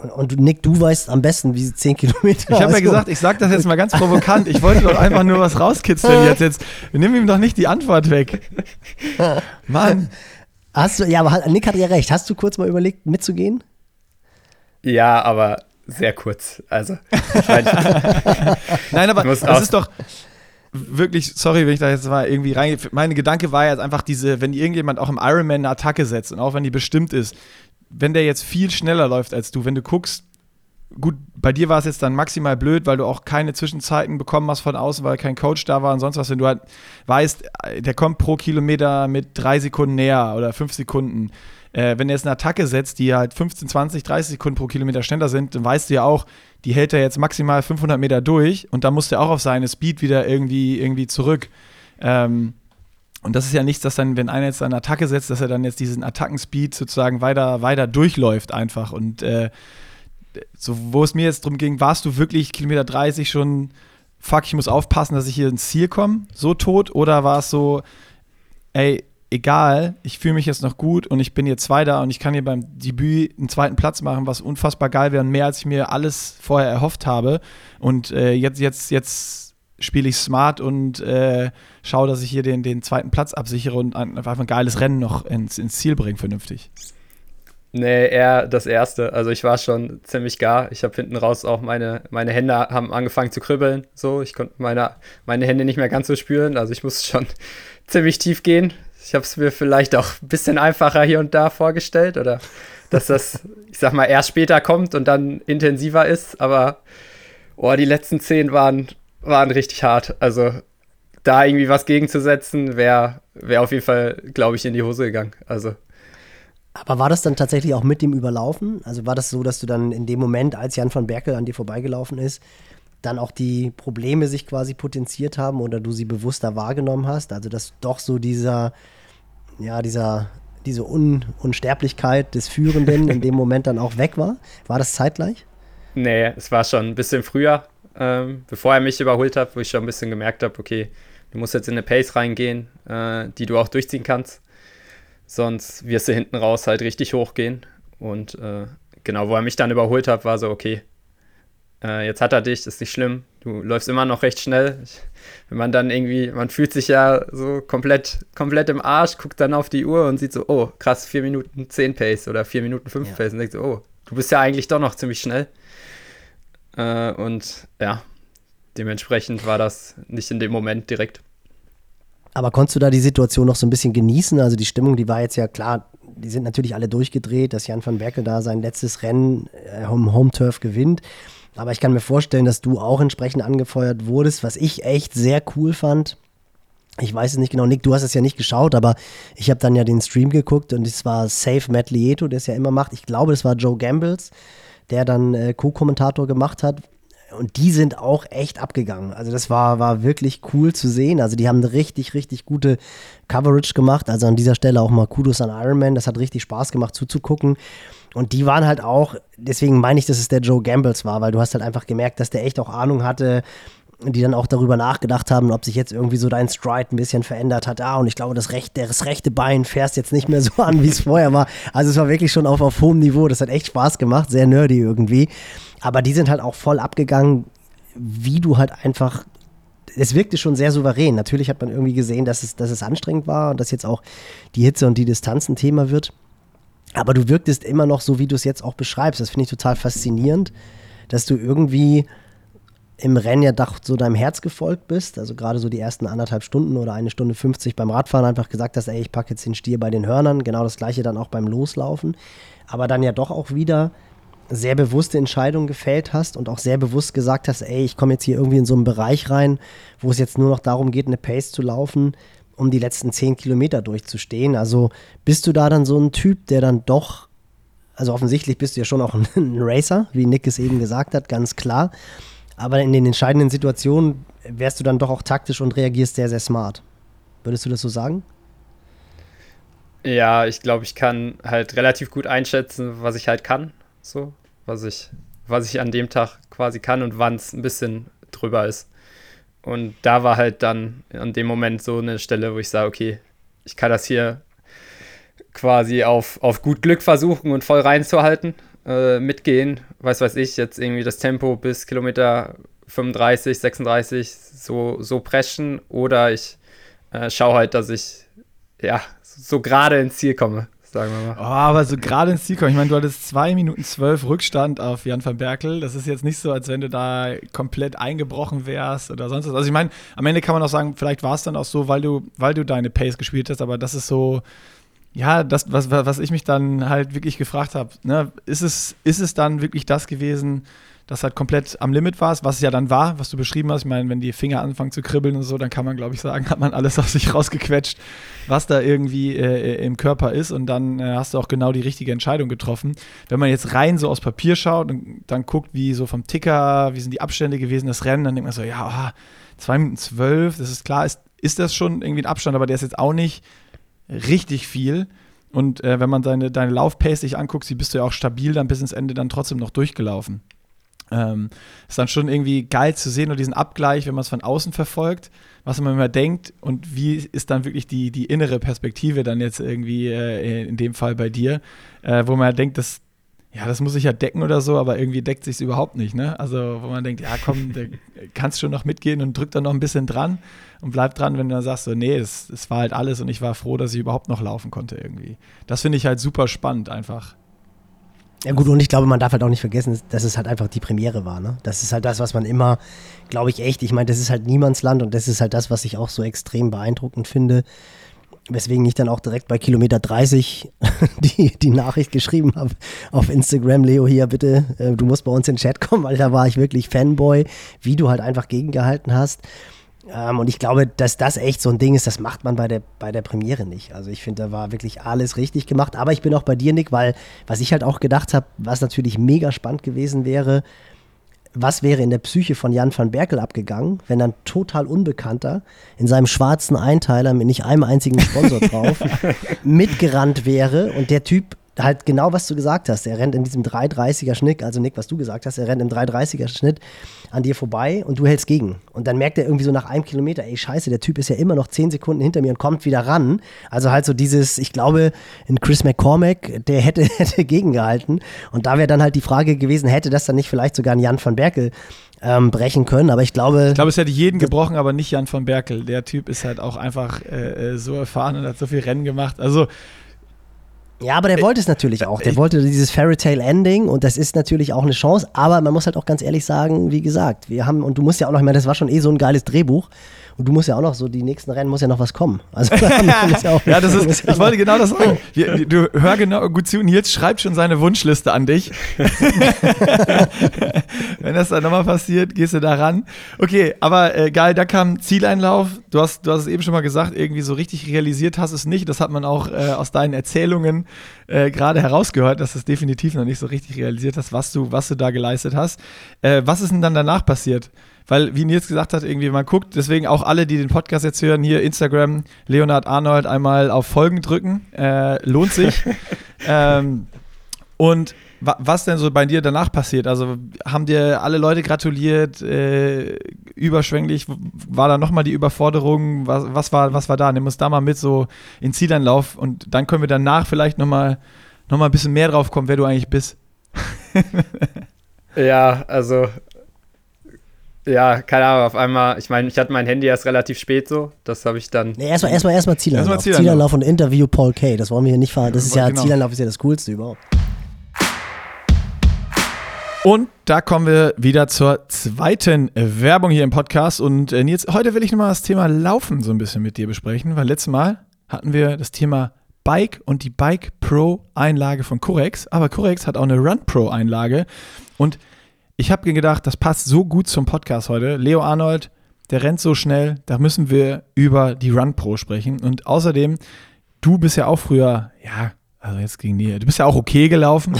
Und, und, Nick, du weißt am besten, wie 10 Kilometer. Ich habe ja gesagt, ich sage das jetzt mal ganz provokant. Ich wollte doch einfach nur was rauskitzeln jetzt. Jetzt nimm ihm doch nicht die Antwort weg. Mann. Hast du, ja, aber Nick hatte ja recht. Hast du kurz mal überlegt, mitzugehen? Ja, aber sehr kurz. Also, Nein, aber es ist doch, wirklich, sorry, wenn ich da jetzt mal irgendwie rein. Meine Gedanke war jetzt einfach diese, wenn irgendjemand auch im Ironman eine Attacke setzt und auch wenn die bestimmt ist, wenn der jetzt viel schneller läuft als du, wenn du guckst, gut, bei dir war es jetzt dann maximal blöd, weil du auch keine Zwischenzeiten bekommen hast von außen, weil kein Coach da war und sonst was. Wenn du halt weißt, der kommt pro Kilometer mit drei Sekunden näher oder fünf Sekunden. Äh, wenn er jetzt eine Attacke setzt, die halt 15, 20, 30 Sekunden pro Kilometer schneller sind, dann weißt du ja auch, die hält er jetzt maximal 500 Meter durch und da muss er auch auf seine Speed wieder irgendwie, irgendwie zurück. Ähm, und das ist ja nichts, dass dann, wenn einer jetzt eine Attacke setzt, dass er dann jetzt diesen Attackenspeed sozusagen weiter, weiter durchläuft einfach. Und äh, so, wo es mir jetzt darum ging, warst du wirklich Kilometer 30 schon, fuck, ich muss aufpassen, dass ich hier ins Ziel komme, so tot? Oder war es so, ey, egal, ich fühle mich jetzt noch gut und ich bin jetzt Zweiter und ich kann hier beim Debüt einen zweiten Platz machen, was unfassbar geil wäre und mehr als ich mir alles vorher erhofft habe. Und äh, jetzt, jetzt, jetzt spiele ich smart und äh, schaue, dass ich hier den, den zweiten Platz absichere und einfach ein geiles Rennen noch ins, ins Ziel bringe, vernünftig. Nee, eher das erste. Also ich war schon ziemlich gar. Ich habe hinten raus auch meine, meine Hände haben angefangen zu kribbeln. So, ich konnte meine, meine Hände nicht mehr ganz so spüren. Also ich musste schon ziemlich tief gehen. Ich habe es mir vielleicht auch ein bisschen einfacher hier und da vorgestellt oder dass das, ich sag mal, erst später kommt und dann intensiver ist. Aber oh, die letzten zehn waren, waren richtig hart. Also da irgendwie was gegenzusetzen, wäre wär auf jeden Fall, glaube ich, in die Hose gegangen. Also. Aber war das dann tatsächlich auch mit dem Überlaufen? Also war das so, dass du dann in dem Moment, als Jan van Berkel an dir vorbeigelaufen ist, dann auch die Probleme sich quasi potenziert haben oder du sie bewusster wahrgenommen hast? Also dass doch so dieser ja, dieser, diese Un Unsterblichkeit des Führenden in dem Moment dann auch weg war? War das zeitgleich? Nee, es war schon ein bisschen früher, ähm, bevor er mich überholt hat, wo ich schon ein bisschen gemerkt habe, okay, du musst jetzt in eine Pace reingehen, äh, die du auch durchziehen kannst. Sonst wirst du hinten raus halt richtig hochgehen. Und äh, genau, wo er mich dann überholt hat, war so, okay, äh, jetzt hat er dich, ist nicht schlimm, du läufst immer noch recht schnell. Ich, wenn man dann irgendwie, man fühlt sich ja so komplett, komplett im Arsch, guckt dann auf die Uhr und sieht so, oh, krass, 4 Minuten 10 Pace oder 4 Minuten 5 ja. Pace und denkt so, oh, du bist ja eigentlich doch noch ziemlich schnell. Äh, und ja, dementsprechend war das nicht in dem Moment direkt. Aber konntest du da die Situation noch so ein bisschen genießen? Also die Stimmung, die war jetzt ja klar, die sind natürlich alle durchgedreht, dass Jan van Berkel da sein letztes Rennen äh, Home, Home Turf gewinnt. Aber ich kann mir vorstellen, dass du auch entsprechend angefeuert wurdest, was ich echt sehr cool fand. Ich weiß es nicht genau, Nick, du hast es ja nicht geschaut, aber ich habe dann ja den Stream geguckt und es war Safe Matt Lieto, der es ja immer macht. Ich glaube, das war Joe Gambles, der dann äh, Co-Kommentator gemacht hat. Und die sind auch echt abgegangen. Also das war, war wirklich cool zu sehen. Also die haben eine richtig, richtig gute Coverage gemacht. Also an dieser Stelle auch mal Kudos an Iron Man. Das hat richtig Spaß gemacht zuzugucken. Und die waren halt auch, deswegen meine ich, dass es der Joe Gambles war, weil du hast halt einfach gemerkt, dass der echt auch Ahnung hatte, die dann auch darüber nachgedacht haben, ob sich jetzt irgendwie so dein Stride ein bisschen verändert hat. Ah, und ich glaube, das, recht, das rechte Bein fährst jetzt nicht mehr so an, wie es vorher war. Also es war wirklich schon auf, auf hohem Niveau. Das hat echt Spaß gemacht, sehr nerdy irgendwie. Aber die sind halt auch voll abgegangen, wie du halt einfach es wirkte schon sehr souverän. Natürlich hat man irgendwie gesehen, dass es, dass es anstrengend war und dass jetzt auch die Hitze und die Distanz ein Thema wird. Aber du wirktest immer noch so, wie du es jetzt auch beschreibst. Das finde ich total faszinierend, dass du irgendwie im Rennen ja doch so deinem Herz gefolgt bist. Also gerade so die ersten anderthalb Stunden oder eine Stunde 50 beim Radfahren einfach gesagt hast, ey, ich packe jetzt den Stier bei den Hörnern. Genau das gleiche dann auch beim Loslaufen. Aber dann ja doch auch wieder sehr bewusste Entscheidungen gefällt hast und auch sehr bewusst gesagt hast, ey, ich komme jetzt hier irgendwie in so einen Bereich rein, wo es jetzt nur noch darum geht, eine Pace zu laufen, um die letzten zehn Kilometer durchzustehen. Also bist du da dann so ein Typ, der dann doch Also offensichtlich bist du ja schon auch ein, ein Racer, wie Nick es eben gesagt hat, ganz klar. Aber in den entscheidenden Situationen wärst du dann doch auch taktisch und reagierst sehr, sehr smart. Würdest du das so sagen? Ja, ich glaube, ich kann halt relativ gut einschätzen, was ich halt kann. So, was ich, was ich an dem Tag quasi kann und wann es ein bisschen drüber ist. Und da war halt dann an dem Moment so eine Stelle, wo ich sage, okay, ich kann das hier quasi auf, auf gut Glück versuchen und voll reinzuhalten, äh, mitgehen, weiß weiß ich, jetzt irgendwie das Tempo bis Kilometer 35, 36 so, so preschen oder ich äh, schaue halt, dass ich ja so gerade ins Ziel komme. Sagen wir mal. Oh, aber so gerade ins Ziel kommen. Ich meine, du hattest 2 Minuten 12 Rückstand auf Jan van Berkel. Das ist jetzt nicht so, als wenn du da komplett eingebrochen wärst oder sonst was. Also ich meine, am Ende kann man auch sagen, vielleicht war es dann auch so, weil du, weil du deine Pace gespielt hast, aber das ist so, ja, das, was, was ich mich dann halt wirklich gefragt habe, ne, ist, es, ist es dann wirklich das gewesen, das halt komplett am Limit war, was es ja dann war, was du beschrieben hast. Ich meine, wenn die Finger anfangen zu kribbeln und so, dann kann man, glaube ich, sagen, hat man alles aus sich rausgequetscht, was da irgendwie äh, im Körper ist. Und dann äh, hast du auch genau die richtige Entscheidung getroffen. Wenn man jetzt rein so aus Papier schaut und dann guckt, wie so vom Ticker, wie sind die Abstände gewesen, das Rennen, dann denkt man so, ja, 2 oh, Minuten 12, das ist klar, ist, ist das schon irgendwie ein Abstand, aber der ist jetzt auch nicht richtig viel. Und äh, wenn man deine, deine Laufpace sich anguckt, sie bist du ja auch stabil dann bis ins Ende dann trotzdem noch durchgelaufen. Ähm, ist dann schon irgendwie geil zu sehen und diesen Abgleich, wenn man es von außen verfolgt, was man immer denkt und wie ist dann wirklich die, die innere Perspektive dann jetzt irgendwie äh, in dem Fall bei dir, äh, wo man denkt, das, ja, das muss ich ja decken oder so, aber irgendwie deckt sich überhaupt nicht, ne? Also, wo man denkt, ja, komm, da kannst schon noch mitgehen und drückt dann noch ein bisschen dran und bleib dran, wenn du dann sagst, so, nee, es, es war halt alles und ich war froh, dass ich überhaupt noch laufen konnte irgendwie. Das finde ich halt super spannend einfach. Ja gut, und ich glaube, man darf halt auch nicht vergessen, dass es halt einfach die Premiere war. Ne? Das ist halt das, was man immer, glaube ich, echt, ich meine, das ist halt Niemandsland und das ist halt das, was ich auch so extrem beeindruckend finde. Weswegen ich dann auch direkt bei Kilometer 30 die, die Nachricht geschrieben habe auf Instagram, Leo, hier bitte, äh, du musst bei uns in den Chat kommen, weil da war ich wirklich Fanboy, wie du halt einfach gegengehalten hast. Ähm, und ich glaube, dass das echt so ein Ding ist, das macht man bei der, bei der Premiere nicht. Also ich finde, da war wirklich alles richtig gemacht. Aber ich bin auch bei dir, Nick, weil was ich halt auch gedacht habe, was natürlich mega spannend gewesen wäre, was wäre in der Psyche von Jan van Berkel abgegangen, wenn ein total Unbekannter in seinem schwarzen Einteiler mit nicht einem einzigen Sponsor drauf mitgerannt wäre und der Typ halt genau, was du gesagt hast. Er rennt in diesem 330er Schnitt, also Nick, was du gesagt hast, er rennt im 330er Schnitt an dir vorbei und du hältst gegen. Und dann merkt er irgendwie so nach einem Kilometer, ey, scheiße, der Typ ist ja immer noch 10 Sekunden hinter mir und kommt wieder ran. Also halt so dieses, ich glaube, in Chris McCormack, der hätte, hätte gegengehalten. Und da wäre dann halt die Frage gewesen, hätte das dann nicht vielleicht sogar ein Jan van Berkel ähm, brechen können. Aber ich glaube. Ich glaube, es hätte jeden gebrochen, aber nicht Jan van Berkel. Der Typ ist halt auch einfach äh, äh so erfahren und hat so viel Rennen gemacht. Also ja, aber der wollte es natürlich auch. Der wollte dieses Fairy Tale Ending und das ist natürlich auch eine Chance. Aber man muss halt auch ganz ehrlich sagen, wie gesagt, wir haben, und du musst ja auch noch, ich meine, das war schon eh so ein geiles Drehbuch. Und du musst ja auch noch so, die nächsten Rennen muss ja noch was kommen. Also, ja, auch, ja, das ist, ich wollte genau das sagen. Du hör genau gut zu, Nils schreibt schon seine Wunschliste an dich. Wenn das dann nochmal passiert, gehst du da ran. Okay, aber äh, geil, da kam Zieleinlauf. Du hast, du hast es eben schon mal gesagt, irgendwie so richtig realisiert hast es nicht. Das hat man auch äh, aus deinen Erzählungen äh, gerade herausgehört, dass du es definitiv noch nicht so richtig realisiert hast, was du, was du da geleistet hast. Äh, was ist denn dann danach passiert? Weil, wie Nils gesagt hat, irgendwie man guckt, deswegen auch alle, die den Podcast jetzt hören, hier Instagram, Leonard Arnold einmal auf Folgen drücken, äh, lohnt sich. ähm, und wa was denn so bei dir danach passiert? Also haben dir alle Leute gratuliert, äh, überschwänglich, war da nochmal die Überforderung, was, was, war, was war da? Nimm uns da mal mit so in Zieleinlauf und dann können wir danach vielleicht nochmal noch mal ein bisschen mehr drauf kommen, wer du eigentlich bist. ja, also ja, keine Ahnung, auf einmal, ich meine, ich hatte mein Handy erst relativ spät so, das habe ich dann. Nee, erstmal erstmal erstmal Zielanlauf. Erstmal Zielanlauf. Zielanlauf und Interview Paul Kay, das wollen wir hier nicht fahren. Das ist ja, genau. Zielanlauf ist ja das Coolste überhaupt. Und da kommen wir wieder zur zweiten Werbung hier im Podcast. Und äh, Nils, heute will ich nochmal das Thema Laufen so ein bisschen mit dir besprechen, weil letztes Mal hatten wir das Thema Bike und die Bike Pro Einlage von Corex. Aber Corex hat auch eine Run Pro Einlage. Und ich habe gedacht, das passt so gut zum Podcast heute. Leo Arnold, der rennt so schnell, da müssen wir über die Run Pro sprechen. Und außerdem, du bist ja auch früher, ja, Also jetzt gegen die. Du bist ja auch okay gelaufen.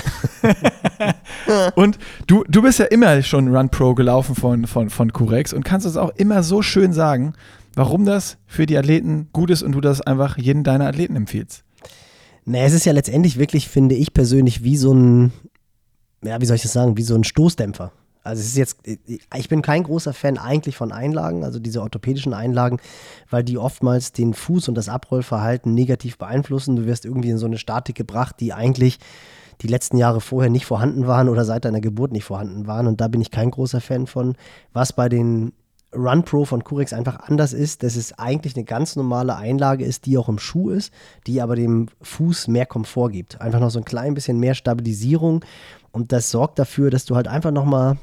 und du, du bist ja immer schon Run Pro gelaufen von, von, von Curex und kannst uns auch immer so schön sagen, warum das für die Athleten gut ist und du das einfach jedem deiner Athleten empfiehlst. Naja, es ist ja letztendlich wirklich, finde ich persönlich, wie so ein, ja, wie soll ich das sagen, wie so ein Stoßdämpfer. Also es ist jetzt, ich bin kein großer Fan eigentlich von Einlagen, also diese orthopädischen Einlagen, weil die oftmals den Fuß und das Abrollverhalten negativ beeinflussen. Du wirst irgendwie in so eine Statik gebracht, die eigentlich die letzten Jahre vorher nicht vorhanden waren oder seit deiner Geburt nicht vorhanden waren. Und da bin ich kein großer Fan von. Was bei den Run Pro von Curex einfach anders ist, dass es eigentlich eine ganz normale Einlage ist, die auch im Schuh ist, die aber dem Fuß mehr Komfort gibt. Einfach noch so ein klein bisschen mehr Stabilisierung und das sorgt dafür, dass du halt einfach nochmal,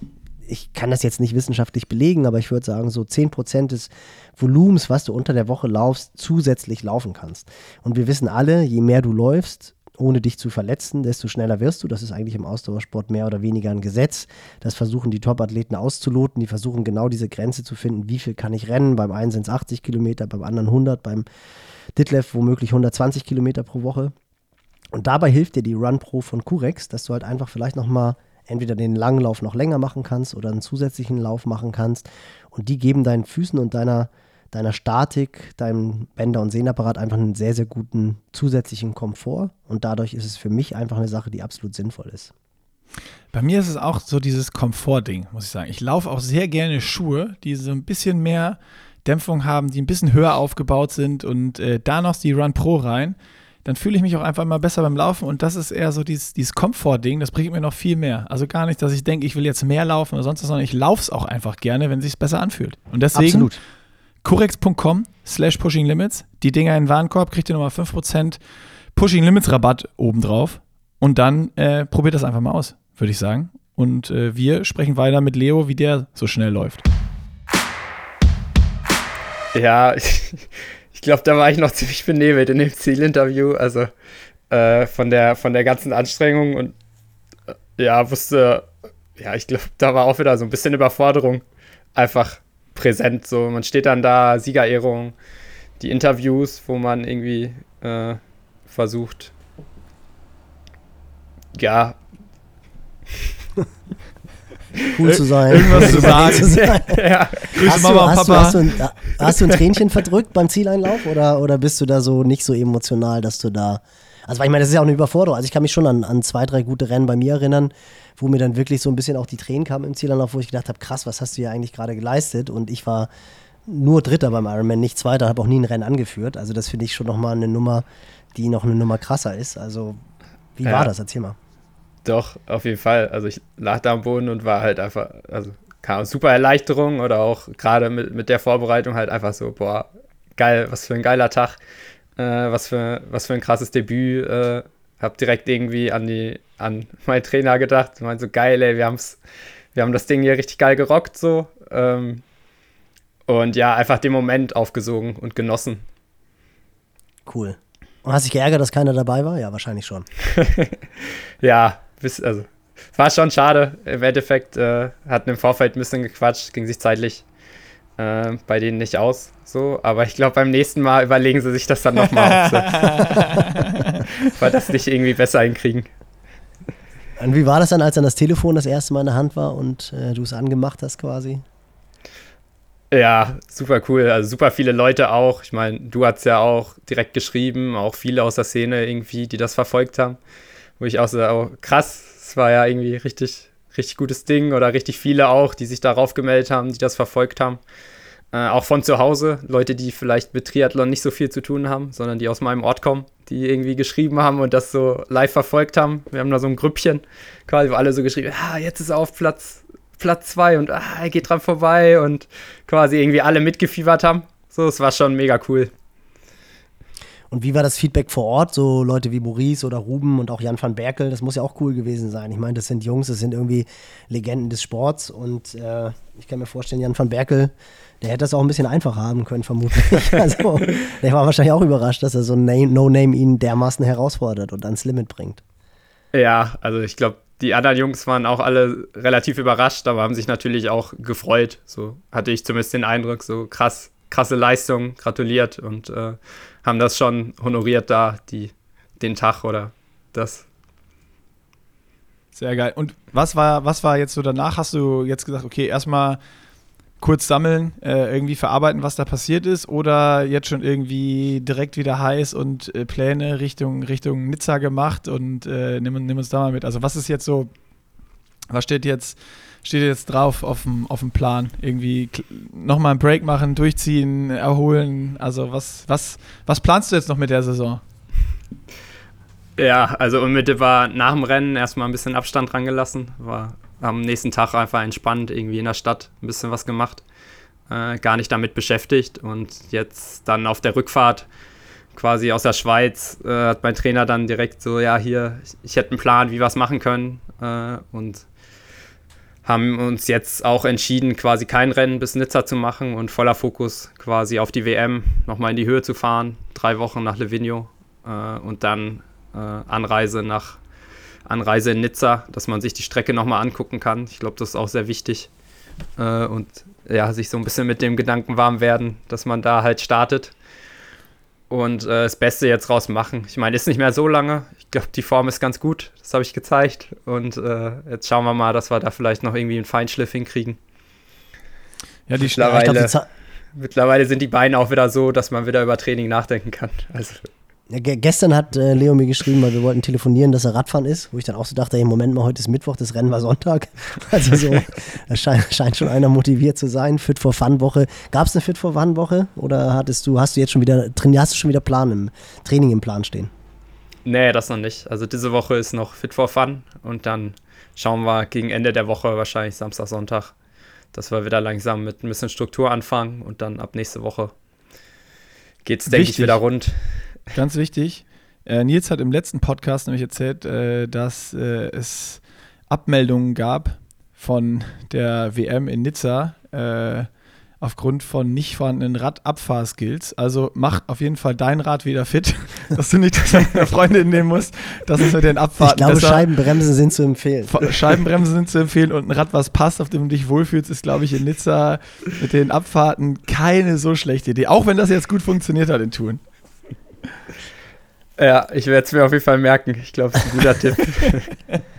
ich kann das jetzt nicht wissenschaftlich belegen, aber ich würde sagen, so 10% des Volumens, was du unter der Woche laufst, zusätzlich laufen kannst. Und wir wissen alle, je mehr du läufst, ohne dich zu verletzen, desto schneller wirst du. Das ist eigentlich im Ausdauersport mehr oder weniger ein Gesetz. Das versuchen die Top-Athleten auszuloten. Die versuchen genau diese Grenze zu finden. Wie viel kann ich rennen? Beim einen sind es 80 Kilometer, beim anderen 100, beim Ditlev womöglich 120 Kilometer pro Woche. Und dabei hilft dir die Run Pro von Curex, dass du halt einfach vielleicht nochmal entweder den Langlauf noch länger machen kannst oder einen zusätzlichen Lauf machen kannst. Und die geben deinen Füßen und deiner, deiner Statik, deinem Bänder- und Sehnapparat einfach einen sehr, sehr guten zusätzlichen Komfort. Und dadurch ist es für mich einfach eine Sache, die absolut sinnvoll ist. Bei mir ist es auch so dieses Komfortding, muss ich sagen. Ich laufe auch sehr gerne Schuhe, die so ein bisschen mehr Dämpfung haben, die ein bisschen höher aufgebaut sind und äh, da noch die Run Pro rein dann fühle ich mich auch einfach immer besser beim Laufen und das ist eher so dieses, dieses Komfort-Ding, das bringt mir noch viel mehr. Also gar nicht, dass ich denke, ich will jetzt mehr laufen oder sonst was, sondern ich laufe es auch einfach gerne, wenn es sich besser anfühlt. Und deswegen Absolut. Correx.com slash Pushing Limits, die Dinger in den Warenkorb, kriegt ihr nochmal 5% Pushing Limits Rabatt obendrauf und dann äh, probiert das einfach mal aus, würde ich sagen. Und äh, wir sprechen weiter mit Leo, wie der so schnell läuft. Ja, glaube, da war ich noch ziemlich benebelt in dem Zielinterview. Also äh, von, der, von der ganzen Anstrengung und äh, ja, wusste, ja, ich glaube, da war auch wieder so ein bisschen Überforderung einfach präsent. So, man steht dann da, Siegerehrung, die Interviews, wo man irgendwie äh, versucht, ja, cool zu sein. Irgendwas zu sagen. Zu sein. ja. Grüße hast Mama Papa. Du, hast, du ein, hast du ein Tränchen verdrückt beim Zieleinlauf oder, oder bist du da so nicht so emotional, dass du da. Also, weil ich meine, das ist ja auch eine Überforderung. Also, ich kann mich schon an, an zwei, drei gute Rennen bei mir erinnern, wo mir dann wirklich so ein bisschen auch die Tränen kamen im Zieleinlauf, wo ich gedacht habe: krass, was hast du ja eigentlich gerade geleistet? Und ich war nur Dritter beim Ironman, nicht Zweiter, habe auch nie ein Rennen angeführt. Also, das finde ich schon nochmal eine Nummer, die noch eine Nummer krasser ist. Also, wie ja. war das? Erzähl mal. Doch, auf jeden Fall. Also ich lag da am Boden und war halt einfach, also kam super Erleichterung oder auch gerade mit, mit der Vorbereitung halt einfach so, boah, geil, was für ein geiler Tag, äh, was, für, was für ein krasses Debüt. Äh, hab direkt irgendwie an die, an meinen Trainer gedacht. Ich meinte so, geil, ey, wir haben's, wir haben das Ding hier richtig geil gerockt, so. Ähm, und ja, einfach den Moment aufgesogen und genossen. Cool. Und hast dich geärgert, dass keiner dabei war? Ja, wahrscheinlich schon. ja, bis, also, war schon schade. Im Endeffekt äh, hatten im Vorfeld ein bisschen gequatscht, ging sich zeitlich äh, bei denen nicht aus. So, aber ich glaube, beim nächsten Mal überlegen sie sich das dann nochmal, weil das nicht irgendwie besser hinkriegen. Und wie war das dann, als dann das Telefon das erste Mal in der Hand war und äh, du es angemacht hast quasi? Ja, super cool. Also super viele Leute auch. Ich meine, du hast ja auch direkt geschrieben, auch viele aus der Szene irgendwie, die das verfolgt haben wo ich auch so, oh, krass, es war ja irgendwie richtig, richtig gutes Ding oder richtig viele auch, die sich darauf gemeldet haben, die das verfolgt haben. Äh, auch von zu Hause, Leute, die vielleicht mit Triathlon nicht so viel zu tun haben, sondern die aus meinem Ort kommen, die irgendwie geschrieben haben und das so live verfolgt haben. Wir haben da so ein Grüppchen, quasi, wo alle so geschrieben ah, jetzt ist er auf Platz, Platz zwei und ah, er geht dran vorbei und quasi irgendwie alle mitgefiebert haben. So, es war schon mega cool. Und wie war das Feedback vor Ort? So Leute wie Maurice oder Ruben und auch Jan van Berkel, das muss ja auch cool gewesen sein. Ich meine, das sind Jungs, das sind irgendwie Legenden des Sports und äh, ich kann mir vorstellen, Jan van Berkel, der hätte das auch ein bisschen einfacher haben können, vermutlich. also, der war wahrscheinlich auch überrascht, dass er so ein No-Name ihn dermaßen herausfordert und ans Limit bringt. Ja, also ich glaube, die anderen Jungs waren auch alle relativ überrascht, aber haben sich natürlich auch gefreut. So hatte ich zumindest den Eindruck, so krass, krasse Leistung, gratuliert und äh, haben das schon honoriert da, die, den Tag oder das. Sehr geil. Und was war, was war jetzt so danach? Hast du jetzt gesagt, okay, erstmal kurz sammeln, äh, irgendwie verarbeiten, was da passiert ist, oder jetzt schon irgendwie direkt wieder heiß und äh, Pläne Richtung, Richtung Nizza gemacht und äh, nimm, nimm uns da mal mit. Also was ist jetzt so, was steht jetzt, steht jetzt drauf auf dem, auf dem Plan? Irgendwie nochmal einen Break machen, durchziehen, erholen. Also was, was, was planst du jetzt noch mit der Saison? Ja, also unmittelbar nach dem Rennen erstmal ein bisschen Abstand dran gelassen. War am nächsten Tag einfach entspannt, irgendwie in der Stadt ein bisschen was gemacht. Äh, gar nicht damit beschäftigt. Und jetzt dann auf der Rückfahrt quasi aus der Schweiz äh, hat mein Trainer dann direkt so, ja, hier, ich, ich hätte einen Plan, wie wir es machen können. Äh, und haben uns jetzt auch entschieden, quasi kein Rennen bis Nizza zu machen und voller Fokus quasi auf die WM nochmal in die Höhe zu fahren. Drei Wochen nach Livigno äh, und dann äh, Anreise nach Anreise in Nizza, dass man sich die Strecke nochmal angucken kann. Ich glaube, das ist auch sehr wichtig. Äh, und ja, sich so ein bisschen mit dem Gedanken warm werden, dass man da halt startet und äh, das Beste jetzt raus machen. Ich meine, ist nicht mehr so lange. Ich glaube, die Form ist ganz gut. Das habe ich gezeigt. Und äh, jetzt schauen wir mal, dass wir da vielleicht noch irgendwie einen Feinschliff hinkriegen. Ja, die mittlerweile, glaub, die mittlerweile sind die Beine auch wieder so, dass man wieder über Training nachdenken kann. Also ja, gestern hat äh, Leo mir geschrieben, weil wir wollten telefonieren, dass er Radfahren ist, wo ich dann auch so dachte, hey, Moment mal, heute ist Mittwoch, das Rennen war Sonntag. Also so, da scheint, scheint, schon einer motiviert zu sein. Fit for Fun Woche. Gab es eine Fit for Fun Woche oder hattest du, hast du jetzt schon wieder, hast du schon wieder Plan im Training im Plan stehen? Nee, das noch nicht. Also diese Woche ist noch Fit for Fun und dann schauen wir gegen Ende der Woche, wahrscheinlich Samstag, Sonntag, dass wir wieder langsam mit ein bisschen Struktur anfangen und dann ab nächste Woche geht es, denke ich, wieder rund. Ganz wichtig. Äh, Nils hat im letzten Podcast nämlich erzählt, äh, dass äh, es Abmeldungen gab von der WM in Nizza äh, aufgrund von nicht vorhandenen Radabfahrskills. Also mach auf jeden Fall dein Rad wieder fit, dass du nicht das deiner Freundin nehmen musst. Das ist mit den Abfahrten. Ich glaube, besser. Scheibenbremsen sind zu empfehlen. Scheibenbremsen sind zu empfehlen und ein Rad, was passt, auf dem du dich wohlfühlst, ist, glaube ich, in Nizza mit den Abfahrten keine so schlechte Idee. Auch wenn das jetzt gut funktioniert hat in Touren. Ja, ich werde es mir auf jeden Fall merken. Ich glaube, es ist ein guter Tipp.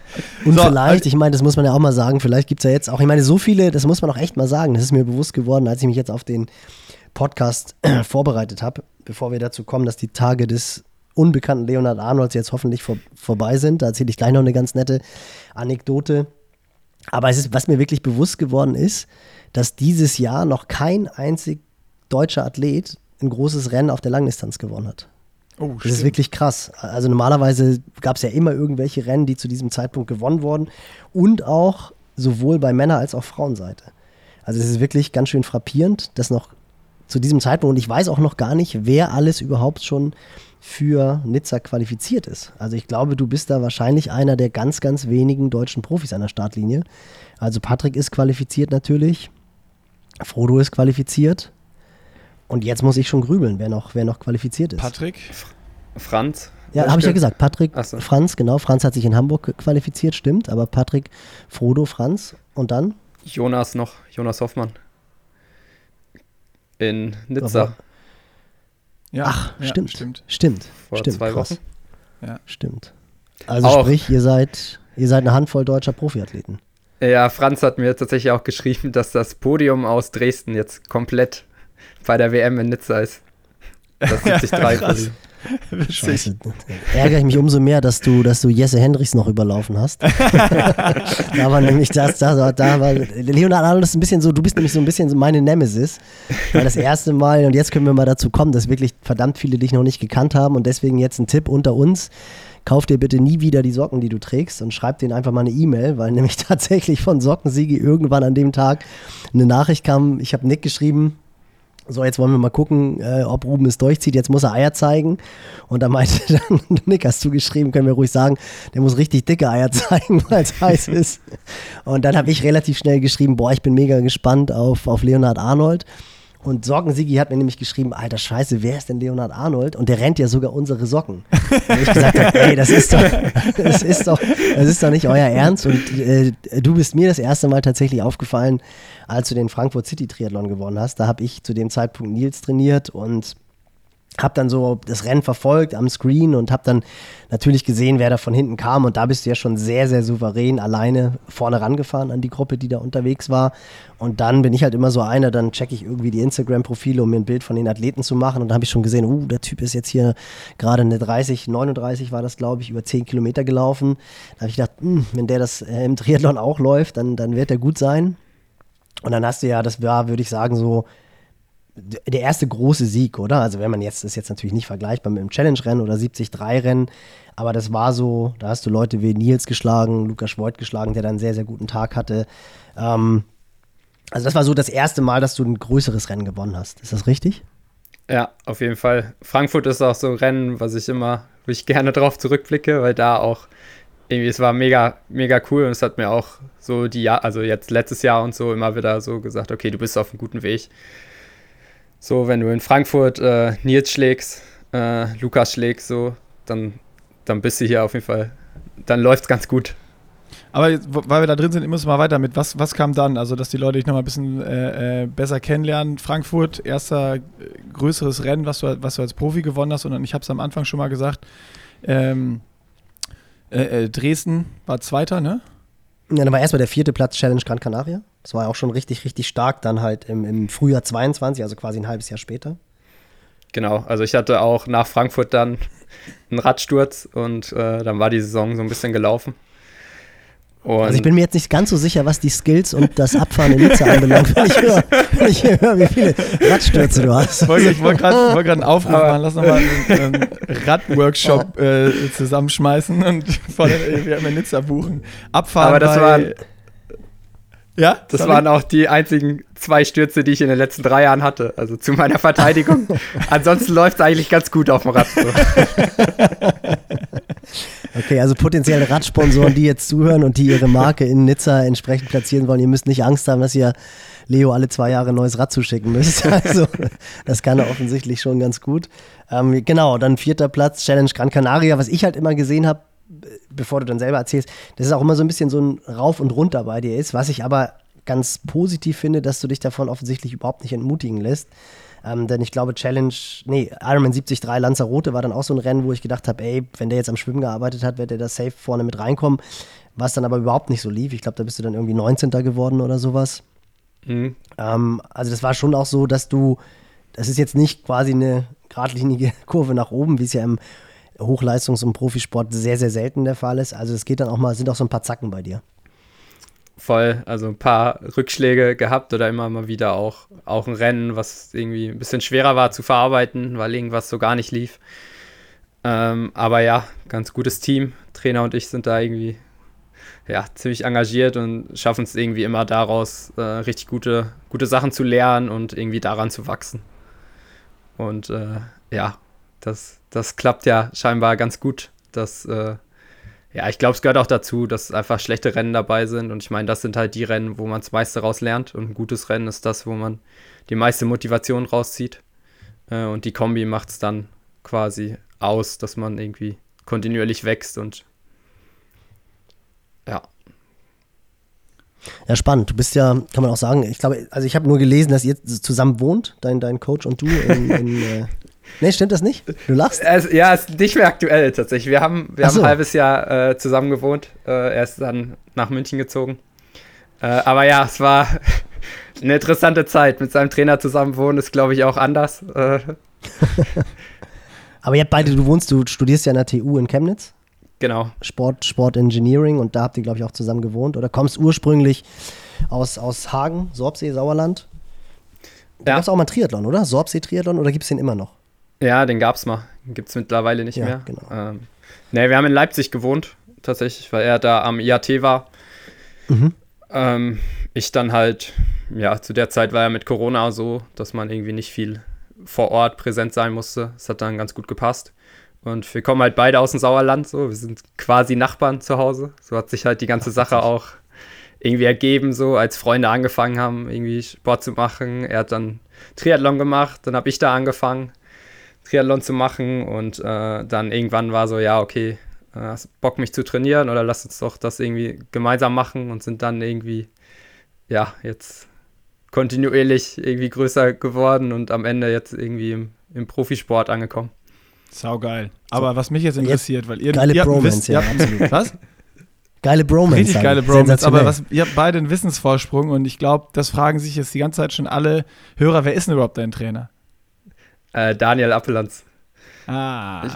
Und so, vielleicht, ich meine, das muss man ja auch mal sagen, vielleicht gibt es ja jetzt auch, ich meine, so viele, das muss man auch echt mal sagen, das ist mir bewusst geworden, als ich mich jetzt auf den Podcast äh, vorbereitet habe, bevor wir dazu kommen, dass die Tage des unbekannten Leonard Arnolds jetzt hoffentlich vor, vorbei sind. Da erzähle ich gleich noch eine ganz nette Anekdote. Aber es ist, was mir wirklich bewusst geworden ist, dass dieses Jahr noch kein einzig deutscher Athlet ein großes Rennen auf der Langdistanz gewonnen hat. Oh, das ist wirklich krass. Also normalerweise gab es ja immer irgendwelche Rennen, die zu diesem Zeitpunkt gewonnen wurden und auch sowohl bei Männer- als auch Frauenseite. Also es ist wirklich ganz schön frappierend, dass noch zu diesem Zeitpunkt, und ich weiß auch noch gar nicht, wer alles überhaupt schon für Nizza qualifiziert ist. Also ich glaube, du bist da wahrscheinlich einer der ganz, ganz wenigen deutschen Profis an der Startlinie. Also Patrick ist qualifiziert natürlich, Frodo ist qualifiziert, und jetzt muss ich schon grübeln, wer noch, wer noch qualifiziert ist. Patrick? Franz? Ja, habe ich ja gesagt. Patrick, so. Franz, genau. Franz hat sich in Hamburg qualifiziert, stimmt. Aber Patrick, Frodo, Franz und dann? Jonas noch, Jonas Hoffmann. In Nizza. Ja, Ach, ja, stimmt, stimmt. Stimmt. Vor stimmt, zwei Wochen. Ja. Stimmt. Also auch. sprich, ihr seid, ihr seid eine Handvoll deutscher Profiathleten. Ja, Franz hat mir tatsächlich auch geschrieben, dass das Podium aus Dresden jetzt komplett bei der WM in Nizza ist. Das 73 ja, Scheiße. Ärgere ich mich umso mehr, dass du, dass du Jesse Hendricks noch überlaufen hast. da war nämlich das, da, da war Leonard Arnold ist ein bisschen so, du bist nämlich so ein bisschen so meine Nemesis. Weil das erste Mal, und jetzt können wir mal dazu kommen, dass wirklich verdammt viele dich noch nicht gekannt haben und deswegen jetzt ein Tipp unter uns. Kauf dir bitte nie wieder die Socken, die du trägst und schreib denen einfach mal eine E-Mail, weil nämlich tatsächlich von Sockensiege irgendwann an dem Tag eine Nachricht kam. Ich habe Nick geschrieben, so, jetzt wollen wir mal gucken, äh, ob Ruben es durchzieht. Jetzt muss er Eier zeigen. Und da meinte dann, Nick, hast du geschrieben, können wir ruhig sagen, der muss richtig dicke Eier zeigen, weil es heiß ist. Und dann habe ich relativ schnell geschrieben, boah, ich bin mega gespannt auf, auf Leonard Arnold. Und Sockensigi hat mir nämlich geschrieben, alter Scheiße, wer ist denn Leonard Arnold? Und der rennt ja sogar unsere Socken. Und ich gesagt habe, ey, das ist doch, das ist doch, das ist doch nicht euer Ernst. Und äh, du bist mir das erste Mal tatsächlich aufgefallen, als du den Frankfurt City Triathlon gewonnen hast. Da habe ich zu dem Zeitpunkt Nils trainiert und habe dann so das Rennen verfolgt am Screen und habe dann natürlich gesehen, wer da von hinten kam. Und da bist du ja schon sehr, sehr souverän alleine vorne rangefahren an die Gruppe, die da unterwegs war. Und dann bin ich halt immer so einer, dann checke ich irgendwie die Instagram-Profile, um mir ein Bild von den Athleten zu machen. Und dann habe ich schon gesehen, uh, der Typ ist jetzt hier gerade eine 30, 39 war das, glaube ich, über 10 Kilometer gelaufen. Da habe ich gedacht, mh, hm, wenn der das äh, im Triathlon auch läuft, dann, dann wird er gut sein. Und dann hast du ja, das war, würde ich sagen, so der erste große Sieg, oder? Also wenn man jetzt, ist jetzt natürlich nicht vergleichbar mit dem Challenge-Rennen oder 73-Rennen, aber das war so, da hast du Leute wie Nils geschlagen, Lukas Voigt geschlagen, der dann einen sehr, sehr guten Tag hatte. Ähm, also das war so das erste Mal, dass du ein größeres Rennen gewonnen hast. Ist das richtig? Ja, auf jeden Fall. Frankfurt ist auch so ein Rennen, was ich immer, wo ich gerne drauf zurückblicke, weil da auch irgendwie, es war mega, mega cool und es hat mir auch so die also jetzt letztes Jahr und so immer wieder so gesagt, okay, du bist auf einem guten Weg. So, wenn du in Frankfurt äh, Nils schlägst, äh, Lukas schlägst, so, dann, dann bist du hier auf jeden Fall, dann läuft es ganz gut. Aber jetzt, weil wir da drin sind, ich muss mal weiter mit. Was, was kam dann? Also, dass die Leute dich nochmal ein bisschen äh, äh, besser kennenlernen. Frankfurt, erster äh, größeres Rennen, was du, was du als Profi gewonnen hast. Und ich habe es am Anfang schon mal gesagt. Ähm, äh, äh, Dresden war Zweiter, ne? Ja, dann war erstmal der vierte Platz Challenge Gran Canaria. Das war ja auch schon richtig, richtig stark dann halt im, im Frühjahr 22, also quasi ein halbes Jahr später. Genau, also ich hatte auch nach Frankfurt dann einen Radsturz und äh, dann war die Saison so ein bisschen gelaufen. Und also ich bin mir jetzt nicht ganz so sicher, was die Skills und das Abfahren in Nizza anbelangt, wenn ich höre, wenn ich höre wie viele Radstürze du hast. Ich wollte gerade wollt einen Aufruf machen, lass nochmal einen, einen Radworkshop äh, zusammenschmeißen und vor der, wir haben in Nizza buchen. Abfahren Aber das waren, ja, das Sorry. waren auch die einzigen zwei Stürze, die ich in den letzten drei Jahren hatte. Also zu meiner Verteidigung. Ansonsten läuft es eigentlich ganz gut auf dem Rad. Okay, also potenzielle Radsponsoren, die jetzt zuhören und die ihre Marke in Nizza entsprechend platzieren wollen, ihr müsst nicht Angst haben, dass ihr Leo alle zwei Jahre ein neues Rad zuschicken müsst. Also, das kann er offensichtlich schon ganz gut. Ähm, genau, dann vierter Platz, Challenge Gran Canaria, was ich halt immer gesehen habe, bevor du dann selber erzählst, das ist auch immer so ein bisschen so ein Rauf und Runter bei dir ist, was ich aber ganz positiv finde, dass du dich davon offensichtlich überhaupt nicht entmutigen lässt. Ähm, denn ich glaube, Challenge, nee, Ironman 73 Lanzarote war dann auch so ein Rennen, wo ich gedacht habe, ey, wenn der jetzt am Schwimmen gearbeitet hat, wird der da safe vorne mit reinkommen. Was dann aber überhaupt nicht so lief. Ich glaube, da bist du dann irgendwie 19. geworden oder sowas. Mhm. Ähm, also das war schon auch so, dass du, das ist jetzt nicht quasi eine geradlinige Kurve nach oben, wie es ja im Hochleistungs- und Profisport sehr, sehr selten der Fall ist. Also es geht dann auch mal, sind auch so ein paar Zacken bei dir voll. Also ein paar Rückschläge gehabt oder immer mal wieder auch, auch ein Rennen, was irgendwie ein bisschen schwerer war zu verarbeiten, weil irgendwas so gar nicht lief. Ähm, aber ja, ganz gutes Team. Trainer und ich sind da irgendwie ja, ziemlich engagiert und schaffen es irgendwie immer daraus, äh, richtig gute, gute Sachen zu lernen und irgendwie daran zu wachsen. Und äh, ja, das, das klappt ja scheinbar ganz gut. Das äh, ja, ich glaube, es gehört auch dazu, dass einfach schlechte Rennen dabei sind. Und ich meine, das sind halt die Rennen, wo man das meiste raus lernt. Und ein gutes Rennen ist das, wo man die meiste Motivation rauszieht. Äh, und die Kombi macht es dann quasi aus, dass man irgendwie kontinuierlich wächst und ja. Ja, spannend. Du bist ja, kann man auch sagen, ich glaube, also ich habe nur gelesen, dass ihr zusammen wohnt, dein, dein Coach und du in, in äh, Nee, stimmt das nicht? Du lachst? Es, ja, ist nicht mehr aktuell tatsächlich. Wir haben, wir so. haben ein halbes Jahr äh, zusammen gewohnt. Äh, er ist dann nach München gezogen. Äh, aber ja, es war eine interessante Zeit. Mit seinem Trainer zusammen wohnen ist, glaube ich, auch anders. Äh. aber ihr habt beide, du wohnst, du studierst ja an der TU in Chemnitz. Genau. Sport, Sport Engineering und da habt ihr, glaube ich, auch zusammen gewohnt. Oder kommst ursprünglich aus, aus Hagen, Sorbsee, Sauerland. Da ja. gab es auch mal Triathlon, oder? Sorbsee-Triathlon oder gibt es den immer noch? Ja, den gab es mal. Gibt es mittlerweile nicht ja, mehr. Genau. Ähm, ne, wir haben in Leipzig gewohnt, tatsächlich, weil er da am IAT war. Mhm. Ähm, ich dann halt, ja, zu der Zeit war ja mit Corona so, dass man irgendwie nicht viel vor Ort präsent sein musste. Das hat dann ganz gut gepasst. Und wir kommen halt beide aus dem Sauerland, so. Wir sind quasi Nachbarn zu Hause. So hat sich halt die ganze Ach, Sache auch irgendwie ergeben, so als Freunde angefangen haben, irgendwie Sport zu machen. Er hat dann Triathlon gemacht, dann habe ich da angefangen. Triathlon zu machen und äh, dann irgendwann war so, ja, okay, äh, hast Bock mich zu trainieren oder lass uns doch das irgendwie gemeinsam machen und sind dann irgendwie, ja, jetzt kontinuierlich irgendwie größer geworden und am Ende jetzt irgendwie im im Profisport angekommen. Sau geil. Aber was mich jetzt interessiert, weil ihr, Geile ihr Bromance, ja, absolut. Was? Geile Bromance. Richtig geile. Bromance. Aber was, ihr habt beide einen Wissensvorsprung und ich glaube, das fragen sich jetzt die ganze Zeit schon alle Hörer, wer ist denn überhaupt dein Trainer? Äh, Daniel Appelanz. Ah.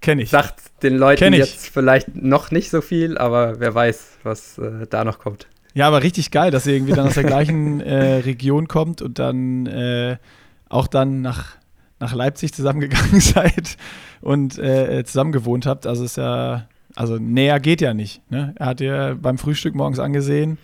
Kenne ich. Sagt den Leuten jetzt vielleicht noch nicht so viel, aber wer weiß, was äh, da noch kommt. Ja, aber richtig geil, dass ihr irgendwie dann aus der gleichen äh, Region kommt und dann äh, auch dann nach, nach Leipzig zusammengegangen seid und äh, zusammen gewohnt habt. Also ist ja, also näher geht ja nicht. Ne? Er hat dir beim Frühstück morgens angesehen,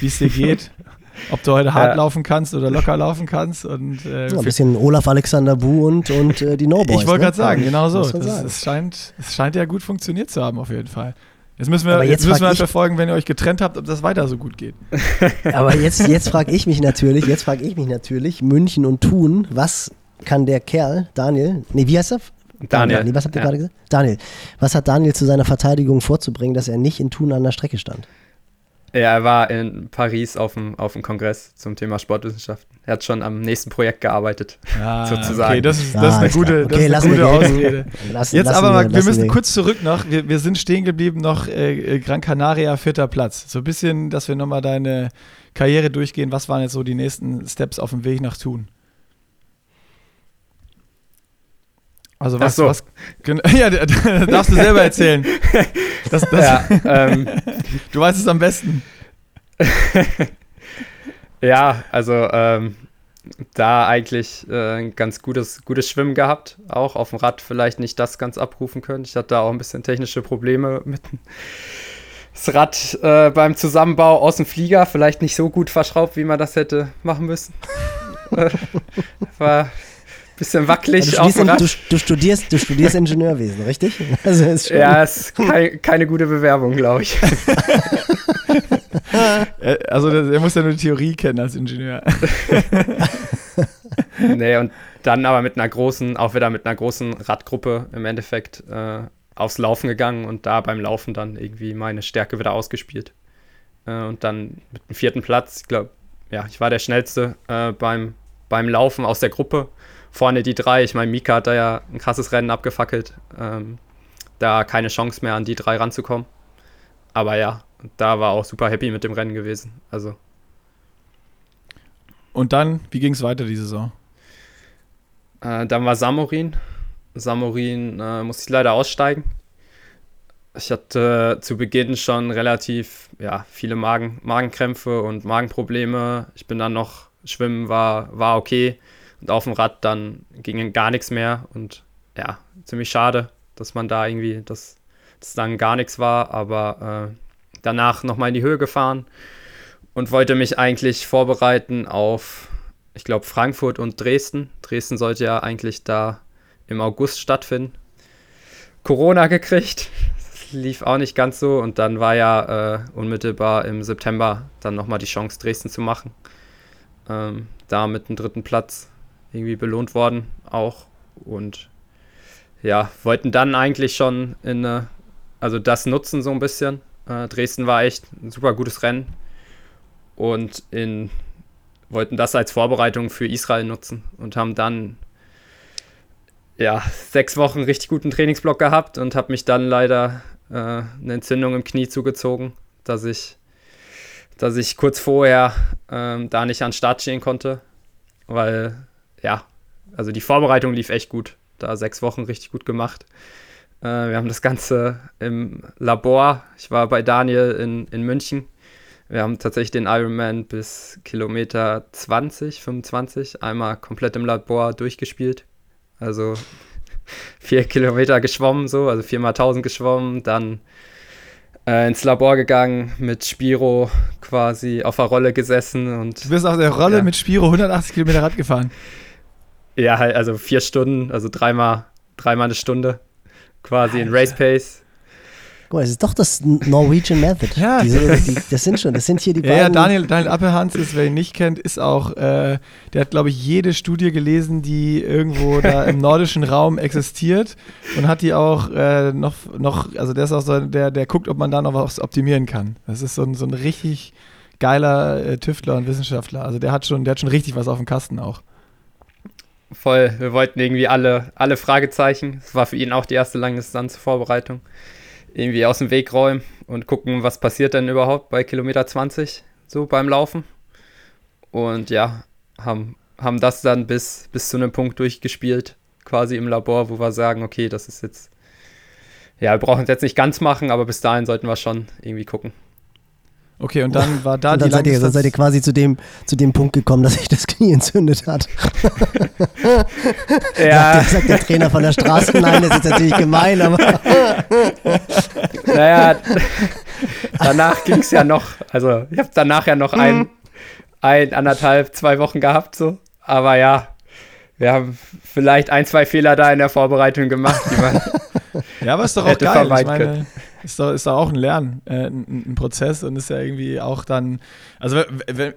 wie es dir geht, ob du heute hart Ja. laufen kannst oder locker laufen kannst. Und äh, Ja, ein bisschen Olaf Alexander Bu und, und äh, die No Boys. ich wollte ne? gerade sagen, genau so. Das, sagen. es, scheint, es scheint ja gut funktioniert zu haben, auf jeden Fall. Jetzt müssen wir, Aber jetzt jetzt müssen wir halt verfolgen, wenn ihr euch getrennt habt, ob das weiter so gut geht. Aber jetzt, jetzt frage ich mich natürlich, jetzt frage ich mich natürlich, München und Thun, was kann der Kerl, Daniel, nee, wie heißt er? Daniel. Nee, was habt ihr Ja. gerade gesagt? Daniel. Was hat Daniel zu seiner Verteidigung vorzubringen, dass er nicht in Thun an der Strecke stand? Ja, er war in Paris auf dem, auf dem Kongress zum Thema Sportwissenschaften. Er hat schon am nächsten Projekt gearbeitet. Ah, Sozusagen. Okay, das ist, Ah, das ist eine gute, das Okay, ist eine gute wir. Ausrede. Lassen, Jetzt lassen aber mal, wir lassen müssen kurz zurück noch. Wir, wir sind stehen geblieben noch äh, äh, Gran Canaria, vierter Platz. So ein bisschen, dass wir nochmal deine Karriere durchgehen. Was waren jetzt so die nächsten Steps auf dem Weg nach Thun? Also was, so. was ja, darfst du selber erzählen. Das, das, Ja, ähm, Du weißt es am besten. ja also ähm, da eigentlich äh, ein ganz gutes, gutes Schwimmen gehabt. Auch auf dem Rad vielleicht nicht das ganz abrufen können. Ich hatte da auch ein bisschen technische Probleme mit dem- das Rad äh, beim Zusammenbau aus dem Flieger. Vielleicht nicht so gut verschraubt, wie man das hätte machen müssen. Äh, War bisschen wackelig du, dem Rad. du, du, studierst, du studierst Ingenieurwesen, richtig? Also ist schon, Ja, ist kei keine gute Bewerbung, glaube ich. Also er muss ja nur die Theorie kennen als Ingenieur. nee, und dann aber mit einer großen, auch wieder mit einer großen Radgruppe im Endeffekt äh, aufs Laufen gegangen und da beim Laufen dann irgendwie meine Stärke wieder ausgespielt. Äh, und dann mit dem vierten Platz, ich glaube, ja, ich war der Schnellste äh, beim, beim Laufen aus der Gruppe. Vorne die drei, ich meine, Mika hat da ja ein krasses Rennen abgefackelt. Ähm, da keine Chance mehr an die drei ranzukommen. Aber ja, da war auch super happy mit dem Rennen gewesen. Also Und dann, wie ging es weiter die Saison? Äh, dann war Samorin. Samorin äh, musste ich leider aussteigen. Ich hatte zu Beginn schon relativ ja, viele Magen, Magenkrämpfe und Magenprobleme. Ich bin dann noch schwimmen, war, war okay. Und auf dem Rad dann ging gar nichts mehr. Und ja, ziemlich schade, dass man da irgendwie, dass das dann gar nichts war. Aber äh, danach nochmal in die Höhe gefahren und wollte mich eigentlich vorbereiten auf ich glaube, Frankfurt und Dresden. Dresden sollte ja eigentlich da im August stattfinden. Corona gekriegt. Das lief auch nicht ganz so. Und dann war ja äh, unmittelbar im September dann nochmal die Chance, Dresden zu machen. Ähm, da mit dem dritten Platz irgendwie belohnt worden auch. Und ja, wollten dann eigentlich schon in, äh, also das nutzen so ein bisschen. Äh, Dresden war echt ein super gutes Rennen. Und in wollten das als Vorbereitung für Israel nutzen und haben dann ja sechs Wochen richtig guten Trainingsblock gehabt und habe mich dann leider äh, eine Entzündung im Knie zugezogen, dass ich, dass ich kurz vorher ähm, da nicht an den Start stehen konnte, weil ja, also die Vorbereitung lief echt gut, da sechs Wochen richtig gut gemacht. Äh, wir haben das Ganze im Labor, ich war bei Daniel in, in München wir haben tatsächlich den Ironman bis Kilometer 20, 25 einmal komplett im Labor durchgespielt. Also vier Kilometer geschwommen, so, also viermal 1000 geschwommen, dann äh, ins Labor gegangen, mit Spiro quasi auf der Rolle gesessen und Du bist auf der Rolle Ja. mit Spiro 180 Kilometer Rad gefahren. Ja, halt, also vier Stunden, also dreimal, dreimal eine Stunde quasi in Race Pace. Guck mal, es ist doch das Norwegian Method. Ja. Diese, die, das sind schon, das sind hier die Ja, ja, beiden. Daniel, Daniel Appelhans ist, wer ihn nicht kennt, ist auch, äh, der hat, glaube ich, jede Studie gelesen, die irgendwo da im nordischen Raum existiert und hat die auch äh, noch, noch, also der ist auch so, der, der guckt, ob man da noch was optimieren kann. Das ist so ein, so ein richtig geiler äh, Tüftler und Wissenschaftler. Also der hat schon, der hat schon richtig was auf dem Kasten auch. Voll. Wir wollten irgendwie alle, alle Fragezeichen. Es war für ihn auch die erste Langdistanz-Vorbereitung. Irgendwie aus dem Weg räumen und gucken, was passiert denn überhaupt bei Kilometer 20, so beim Laufen. Und ja, haben, haben das dann bis, bis zu einem Punkt durchgespielt, quasi im Labor, wo wir sagen, okay, das ist jetzt, ja, wir brauchen es jetzt nicht ganz machen, aber bis dahin sollten wir schon irgendwie gucken. Okay, und dann war da und dann die seid ihr, dann seid ihr quasi zu dem, zu dem Punkt gekommen, dass sich das Knie entzündet hat. ja. Sagt, der, sagt der Trainer von der Straße, nein, das ist natürlich gemein, aber. naja, danach ging es ja noch, also ich habe danach ja noch ein, ein, anderthalb, zwei Wochen gehabt, so. Aber ja, wir haben vielleicht ein, zwei Fehler da in der Vorbereitung gemacht, die man. Ja, aber ist doch auch geil. Ich meine, ist doch, ist doch auch ein Lern, äh, ein, ein, Prozess und ist ja irgendwie auch dann. Also,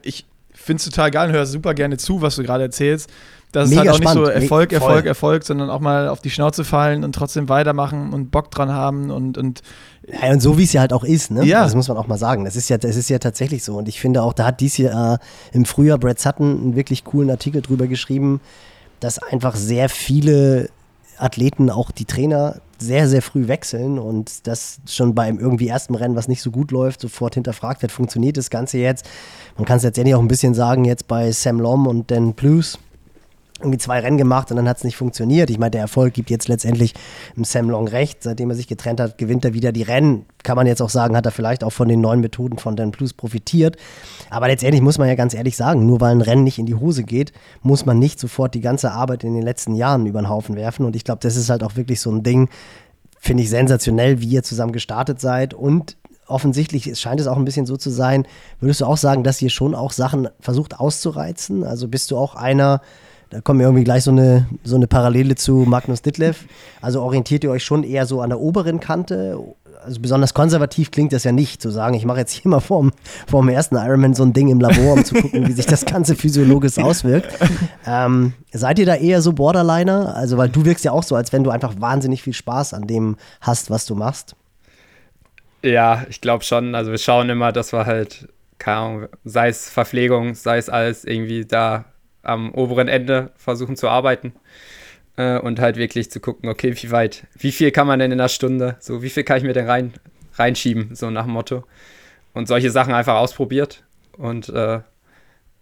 ich finde es total geil und höre super gerne zu, was du gerade erzählst. Dass Mega es halt auch spannend. nicht so Erfolg, Me Erfolg, Erfolg, sondern auch mal auf die Schnauze fallen und trotzdem weitermachen und Bock dran haben und. und ja, und so wie es ja halt auch ist, ne? Ja. Das muss man auch mal sagen. Das ist ja, das ist ja tatsächlich so. Und ich finde auch, da hat dies Jahr äh, im Frühjahr Brad Sutton einen wirklich coolen Artikel drüber geschrieben, dass einfach sehr viele Athleten, auch die Trainer, sehr, sehr früh wechseln und das schon beim irgendwie ersten Rennen, was nicht so gut läuft, sofort hinterfragt wird, funktioniert das Ganze jetzt? Man kann es letztendlich auch ein bisschen sagen, jetzt bei Sam Lom und Dan Plus, irgendwie zwei Rennen gemacht und dann hat es nicht funktioniert. Ich meine, der Erfolg gibt jetzt letztendlich Sam Long recht. Seitdem er sich getrennt hat, gewinnt er wieder die Rennen. Kann man jetzt auch sagen, hat er vielleicht auch von den neuen Methoden von Dan Plus profitiert. Aber letztendlich muss man ja ganz ehrlich sagen, nur weil ein Rennen nicht in die Hose geht, muss man nicht sofort die ganze Arbeit in den letzten Jahren über den Haufen werfen. Und ich glaube, das ist halt auch wirklich so ein Ding, finde ich sensationell, wie ihr zusammen gestartet seid und offensichtlich scheint es auch ein bisschen so zu sein. Würdest du auch sagen, dass ihr schon auch Sachen versucht auszureizen? Also bist du auch einer, da kommt mir irgendwie gleich so eine, so eine Parallele zu Magnus Ditlev. Also orientiert ihr euch schon eher so an der oberen Kante? Also besonders konservativ klingt das ja nicht, zu sagen, ich mache jetzt hier mal vorm, vorm ersten Ironman so ein Ding im Labor, um zu gucken, wie sich das Ganze physiologisch auswirkt. Ähm, seid ihr da eher so Borderliner? Also, weil du wirkst ja auch so, als wenn du einfach wahnsinnig viel Spaß an dem hast, was du machst. Ja, ich glaube schon. Also wir schauen immer, dass wir halt, keine Ahnung, sei es Verpflegung, sei es alles irgendwie da am oberen Ende versuchen zu arbeiten äh, und halt wirklich zu gucken, okay, wie weit, wie viel kann man denn in einer Stunde, so wie viel kann ich mir denn rein, reinschieben, so nach dem Motto. Und solche Sachen einfach ausprobiert und äh,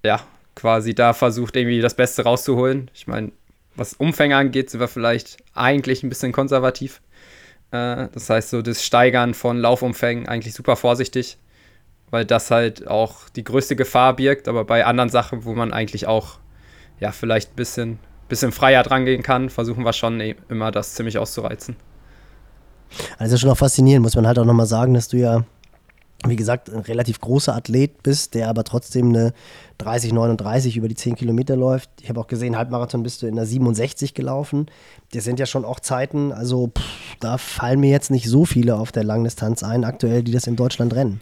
ja, quasi da versucht irgendwie das Beste rauszuholen. Ich meine, was Umfänge angeht, sind wir vielleicht eigentlich ein bisschen konservativ. Äh, das heißt, so das Steigern von Laufumfängen eigentlich super vorsichtig, weil das halt auch die größte Gefahr birgt. Aber bei anderen Sachen, wo man eigentlich auch ja, vielleicht ein bisschen, bisschen freier dran gehen kann, versuchen wir schon e- immer das ziemlich auszureizen. Also schon auch faszinierend, muss man halt auch nochmal sagen, dass du ja, wie gesagt, ein relativ großer Athlet bist, der aber trotzdem eine 30, 39 über die 10 Kilometer läuft. Ich habe auch gesehen, Halbmarathon bist du in der 67 gelaufen. Das sind ja schon auch Zeiten, also pff, da fallen mir jetzt nicht so viele auf der Langdistanz ein, aktuell, die das in Deutschland rennen.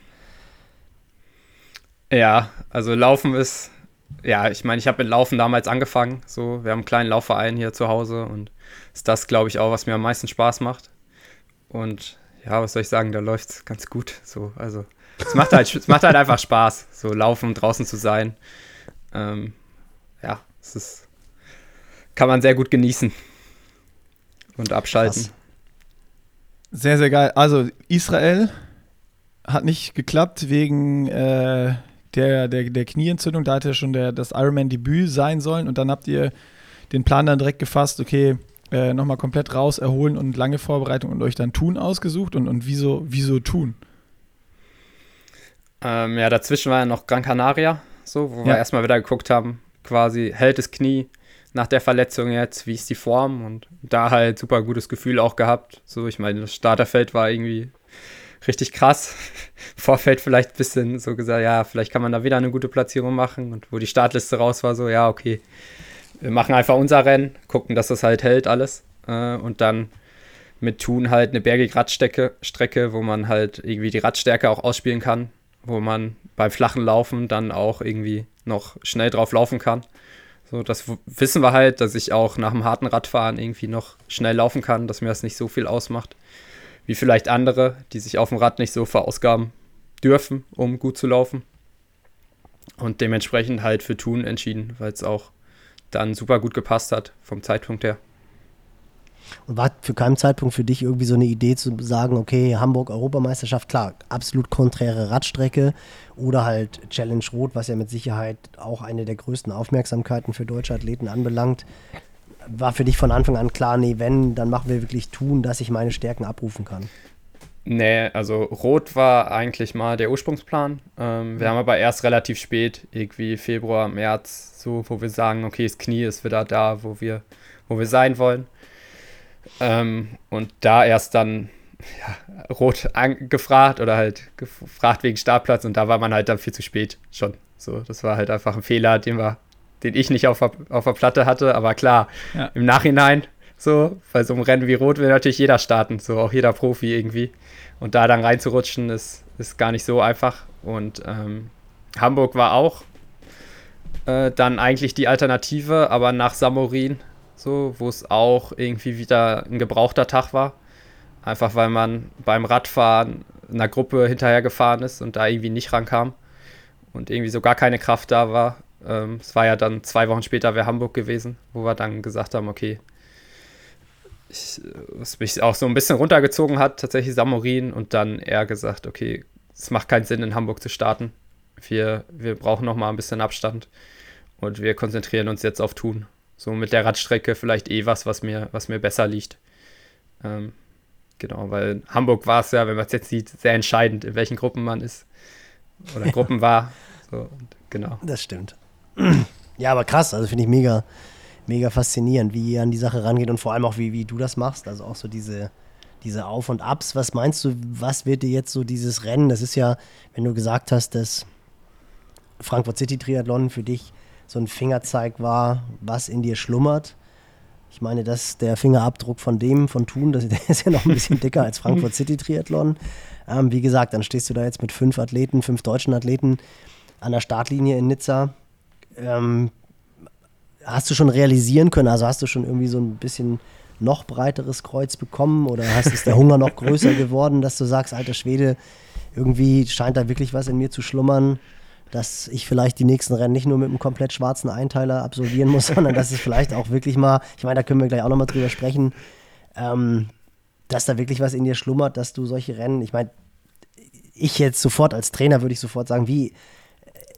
Ja, also Laufen ist ja, ich meine, ich habe mit Laufen damals angefangen. So, wir haben einen kleinen Laufverein hier zu Hause und ist das, glaube ich, auch, was mir am meisten Spaß macht. Und ja, was soll ich sagen, da läuft es ganz gut. So, also es macht halt, es macht halt einfach Spaß, so laufen draußen zu sein. Ähm, ja, es ist, kann man sehr gut genießen und abschalten. Krass. Sehr, sehr geil. Also Israel hat nicht geklappt wegen äh, der, der, der Knieentzündung, da hatte schon der, das Ironman-Debüt sein sollen und dann habt ihr den Plan dann direkt gefasst, okay, äh, nochmal komplett raus, erholen und lange Vorbereitung und euch dann Tun ausgesucht und, und wieso, wieso Tun? Ähm, ja, dazwischen war ja noch Gran Canaria, so, wo ja. wir erstmal wieder geguckt haben, quasi hält das Knie nach der Verletzung jetzt, wie ist die Form und da halt super gutes Gefühl auch gehabt. So, ich meine, das Starterfeld war irgendwie richtig krass. Vorfeld vielleicht ein bisschen so gesagt, ja, vielleicht kann man da wieder eine gute Platzierung machen. Und wo die Startliste raus war, so, ja, okay, wir machen einfach unser Rennen, gucken, dass das halt hält alles. Äh, und dann mit Tun halt eine bergige Radstrecke, Strecke, wo man halt irgendwie die Radstärke auch ausspielen kann, wo man beim flachen Laufen dann auch irgendwie noch schnell drauf laufen kann. So, das wissen wir halt, dass ich auch nach dem harten Radfahren irgendwie noch schnell laufen kann, dass mir das nicht so viel ausmacht wie vielleicht andere, die sich auf dem Rad nicht so verausgaben dürfen, um gut zu laufen. Und dementsprechend halt für Tun entschieden, weil es auch dann super gut gepasst hat vom Zeitpunkt her. Und war für keinen Zeitpunkt für dich irgendwie so eine Idee zu sagen, okay, Hamburg Europameisterschaft, klar, absolut konträre Radstrecke oder halt Challenge Rot, was ja mit Sicherheit auch eine der größten Aufmerksamkeiten für deutsche Athleten anbelangt. War für dich von Anfang an klar, nee, wenn, dann machen wir wirklich tun, dass ich meine Stärken abrufen kann? Nee, also Rot war eigentlich mal der Ursprungsplan. Ähm, wir haben aber erst relativ spät, irgendwie Februar, März, so, wo wir sagen, okay, das Knie ist wieder da, wo wir, wo wir sein wollen. Ähm, und da erst dann ja, Rot angefragt oder halt gefragt wegen Startplatz und da war man halt dann viel zu spät schon. So, das war halt einfach ein Fehler, den, wir, den ich nicht auf der, auf der Platte hatte, aber klar, ja. im Nachhinein so, bei so einem Rennen wie Rot will natürlich jeder starten, so auch jeder Profi irgendwie. Und da dann reinzurutschen, ist, ist gar nicht so einfach. Und ähm, Hamburg war auch äh, dann eigentlich die Alternative, aber nach Samorin, so, wo es auch irgendwie wieder ein gebrauchter Tag war. Einfach weil man beim Radfahren einer Gruppe hinterhergefahren ist und da irgendwie nicht rankam und irgendwie so gar keine Kraft da war. Ähm, es war ja dann zwei Wochen später wäre Hamburg gewesen, wo wir dann gesagt haben, okay, ich, was mich auch so ein bisschen runtergezogen hat, tatsächlich Samorin und dann eher gesagt, okay, es macht keinen Sinn, in Hamburg zu starten. Wir, wir brauchen noch mal ein bisschen Abstand und wir konzentrieren uns jetzt auf Tun. So mit der Radstrecke vielleicht eh was, was mir, was mir besser liegt. Ähm, genau, weil in Hamburg war es ja, wenn man es jetzt sieht, sehr entscheidend, in welchen Gruppen man ist oder. Gruppen war. So, genau. Das stimmt. Ja, aber krass, also finde ich mega, mega faszinierend, wie ihr an die Sache rangeht und vor allem auch, wie, wie du das machst. Also auch so diese, diese Auf- und Abs. Was meinst du, was wird dir jetzt so dieses Rennen? Das ist ja, wenn du gesagt hast, dass Frankfurt City Triathlon für dich so ein Fingerzeig war, was in dir schlummert. Ich meine, dass der Fingerabdruck von dem, von Thun, das, der ist ja noch ein bisschen dicker als Frankfurt City Triathlon. Ähm, wie gesagt, dann stehst du da jetzt mit fünf Athleten, fünf deutschen Athleten an der Startlinie in Nizza. Ähm, hast du schon realisieren können, also hast du schon irgendwie so ein bisschen noch breiteres Kreuz bekommen oder hast, ist der Hunger noch größer geworden, dass du sagst, alter Schwede, irgendwie scheint da wirklich was in mir zu schlummern, dass ich vielleicht die nächsten Rennen nicht nur mit einem komplett schwarzen Einteiler absolvieren muss, sondern dass es vielleicht auch wirklich mal, ich meine, da können wir gleich auch nochmal drüber sprechen, ähm, dass da wirklich was in dir schlummert, dass du solche Rennen, ich meine, ich jetzt sofort als Trainer würde ich sofort sagen, wie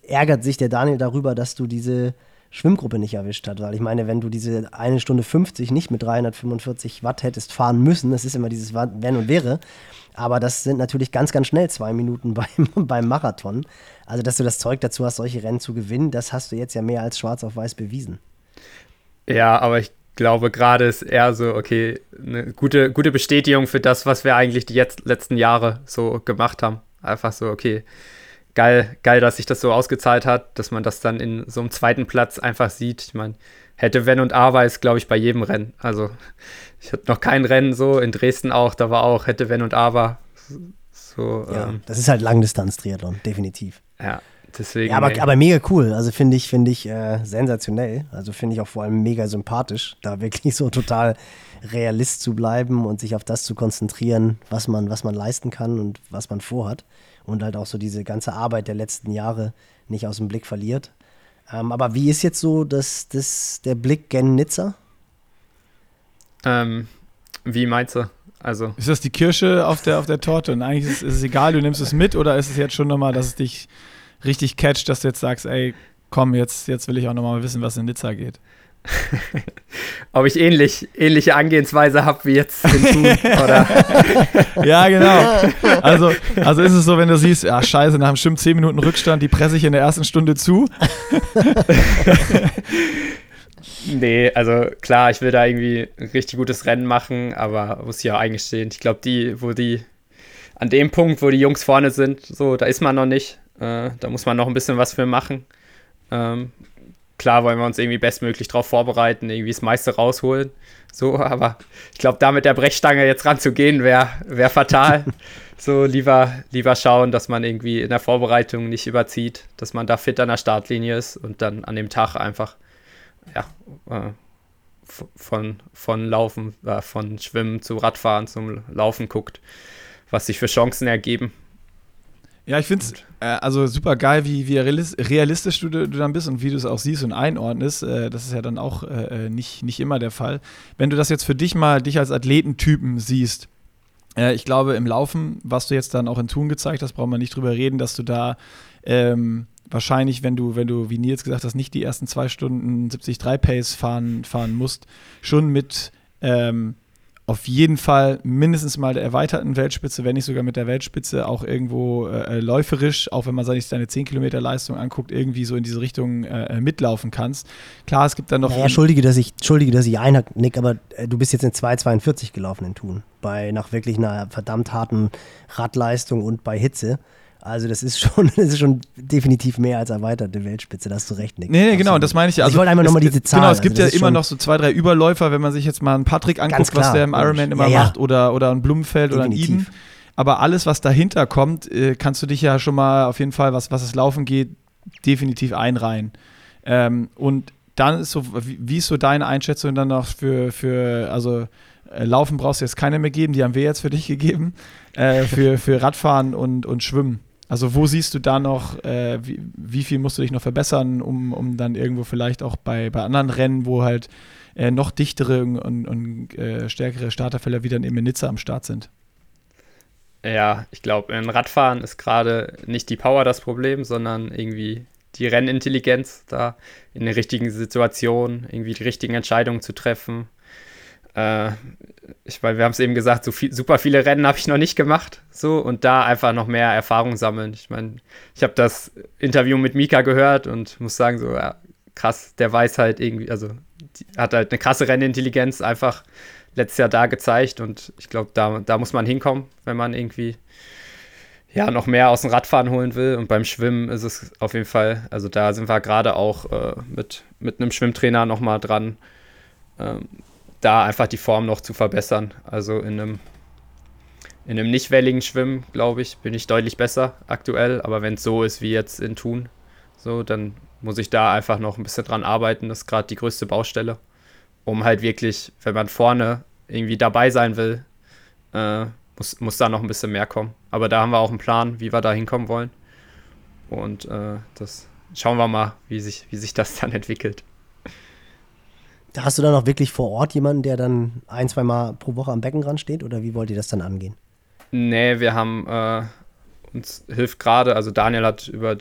ärgert sich der Daniel darüber, dass du diese Schwimmgruppe nicht erwischt hat. Weil ich meine, wenn du diese eine Stunde 50 nicht mit 345 Watt hättest fahren müssen, das ist immer dieses Wenn und Wäre, aber das sind natürlich ganz, ganz schnell zwei Minuten beim, beim Marathon. Also, dass du das Zeug dazu hast, solche Rennen zu gewinnen, das hast du jetzt ja mehr als schwarz auf weiß bewiesen. Ja, aber ich glaube, gerade ist eher so, okay, eine gute, gute Bestätigung für das, was wir eigentlich die jetzt, letzten Jahre so gemacht haben. Einfach so, okay, geil, geil, dass sich das so ausgezahlt hat, dass man das dann in so einem zweiten Platz einfach sieht. Ich meine, hätte Wenn und Aber ist, glaube ich, bei jedem Rennen. Also ich hatte noch kein Rennen so, in Dresden auch, da war auch, hätte Wenn und Aber. So, ja, ähm, das ist halt Langdistanz-Triathlon, definitiv. Ja, deswegen. Ja, aber, aber mega cool. Also finde ich, finde ich äh, sensationell. Also finde ich auch vor allem mega sympathisch, da wirklich so total Realist zu bleiben und sich auf das zu konzentrieren, was man, was man leisten kann und was man vorhat und halt auch so diese ganze Arbeit der letzten Jahre nicht aus dem Blick verliert. Ähm, aber wie ist jetzt so das, das, der Blick gen Nizza? Ähm, wie meinst du? Also. Ist das die Kirsche auf der, auf der Torte? Und eigentlich ist, ist es egal, du nimmst es mit oder ist es jetzt schon nochmal, dass es dich richtig catcht, dass du jetzt sagst, ey, komm, jetzt, jetzt will ich auch nochmal wissen, was in Nizza geht? Ob ich ähnlich, ähnliche Angehensweise habe wie jetzt in oder? ja, genau. Also, also ist es so, wenn du siehst, ja, scheiße, nach einem Schirm 10 Minuten Rückstand, die presse ich in der ersten Stunde zu. nee, also klar, ich will da irgendwie ein richtig gutes Rennen machen, aber muss ja eigentlich stehen. Ich glaube, die, wo die, an dem Punkt, wo die Jungs vorne sind, so, da ist man noch nicht. Äh, da muss man noch ein bisschen was für machen. Ähm, klar wollen wir uns irgendwie bestmöglich darauf vorbereiten, irgendwie das meiste rausholen. So, aber ich glaube, da mit der Brechstange jetzt ranzugehen, wäre wär fatal. so, lieber, lieber schauen, dass man irgendwie in der Vorbereitung nicht überzieht, dass man da fit an der Startlinie ist und dann an dem Tag einfach, ja, äh, von, von Laufen, äh, von Schwimmen zu Radfahren zum Laufen guckt, was sich für Chancen ergeben. Ja, ich finde es äh, also super geil, wie, wie realistisch du, du dann bist und wie du es auch siehst und einordnest. Äh, das ist ja dann auch äh, äh, nicht, nicht immer der Fall. Wenn du das jetzt für dich mal, dich als Athletentypen siehst, äh, ich glaube, im Laufen, was du jetzt dann auch in Tun gezeigt hast, brauchen wir nicht drüber reden, dass du da ähm, wahrscheinlich, wenn du, wenn du, wie Nils gesagt hast, nicht die ersten zwei Stunden 73 Pace fahren, fahren musst, schon mit ähm, auf jeden Fall mindestens mal der erweiterten Weltspitze, wenn nicht sogar mit der Weltspitze, auch irgendwo äh, läuferisch, auch wenn man sich seine 10 Kilometer Leistung anguckt, irgendwie so in diese Richtung äh, mitlaufen kannst. Klar, es gibt dann noch. Ja, naja, entschuldige, dass ich, entschuldige, dass ich einhack, Nick, aber äh, du bist jetzt in 2,42 gelaufen in Thun. Bei nach wirklich einer verdammt harten Radleistung und bei Hitze. Also das ist schon, das ist schon definitiv mehr als erweiterte Weltspitze, da hast du recht, Nick. Nee, nee, genau, das meine ich ja. Also, also ich wollte einmal nochmal diese Zahl. Genau, es gibt also ja immer noch so zwei, drei Überläufer, wenn man sich jetzt mal einen Patrick anguckt, was der im Ironman immer ja, ja. macht, oder, oder ein Blumenfeld definitiv. oder ein Eden. Aber alles, was dahinter kommt, äh, kannst du dich ja schon mal auf jeden Fall, was, was das Laufen geht, definitiv einreihen. Ähm, und dann ist so, wie, wie ist so deine Einschätzung dann noch für, für also äh, Laufen brauchst du jetzt keine mehr geben, die haben wir jetzt für dich gegeben, äh, für, für Radfahren und, und Schwimmen. Also wo siehst du da noch, äh, wie, wie, viel musst du dich noch verbessern, um, um dann irgendwo vielleicht auch bei, bei anderen Rennen, wo halt äh, noch dichtere und, und äh, stärkere Starterfelder wie dann eben in Nizza am Start sind? Ja, ich glaube, in Radfahren ist gerade nicht die Power das Problem, sondern irgendwie die Rennintelligenz da in der richtigen Situation, irgendwie die richtigen Entscheidungen zu treffen. Äh, ich, weil wir haben es eben gesagt, so viel, super viele Rennen habe ich noch nicht gemacht, so und da einfach noch mehr Erfahrung sammeln. Ich meine, ich habe das Interview mit Mika gehört und muss sagen, so ja, krass, der weiß halt irgendwie, also hat halt eine krasse Rennintelligenz einfach letztes Jahr da gezeigt und ich glaube, da, da muss man hinkommen, wenn man irgendwie ja noch mehr aus dem Radfahren holen will. Und beim Schwimmen ist es auf jeden Fall, also da sind wir gerade auch äh, mit, mit einem Schwimmtrainer nochmal dran. Ähm, da einfach die Form noch zu verbessern. Also in einem, in einem nicht welligen Schwimmen, glaube ich, bin ich deutlich besser aktuell. Aber wenn es so ist wie jetzt in Thun, so, dann muss ich da einfach noch ein bisschen dran arbeiten. Das ist gerade die größte Baustelle. Um halt wirklich, wenn man vorne irgendwie dabei sein will, äh, muss, muss da noch ein bisschen mehr kommen. Aber da haben wir auch einen Plan, wie wir da hinkommen wollen. Und äh, das schauen wir mal, wie sich, wie sich das dann entwickelt. Da hast du dann auch wirklich vor Ort jemanden, der dann ein, zwei Mal pro Woche am Beckenrand steht oder wie wollt ihr das dann angehen? Nee, wir haben äh, uns hilft gerade, also Daniel hat über,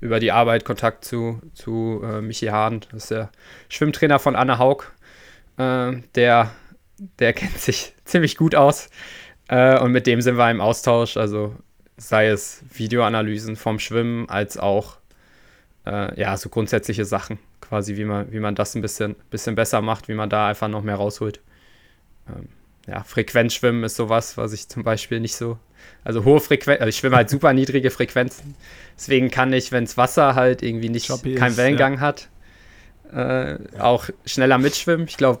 über die Arbeit Kontakt zu, zu äh, Michi Hahn, das ist der Schwimmtrainer von Anne Haug. Äh, der, der kennt sich ziemlich gut aus äh, und mit dem sind wir im Austausch, also sei es Videoanalysen vom Schwimmen als auch äh, ja, so grundsätzliche Sachen quasi, wie man, wie man das ein bisschen, bisschen besser macht, wie man da einfach noch mehr rausholt. Ähm, ja, Frequenzschwimmen ist sowas, was ich zum Beispiel nicht so, also hohe Frequenz, also ich schwimme halt super niedrige Frequenzen. Deswegen kann ich, wenn das Wasser halt irgendwie nicht keinen Wellengang ja. hat, äh, auch schneller mitschwimmen. Ich glaube,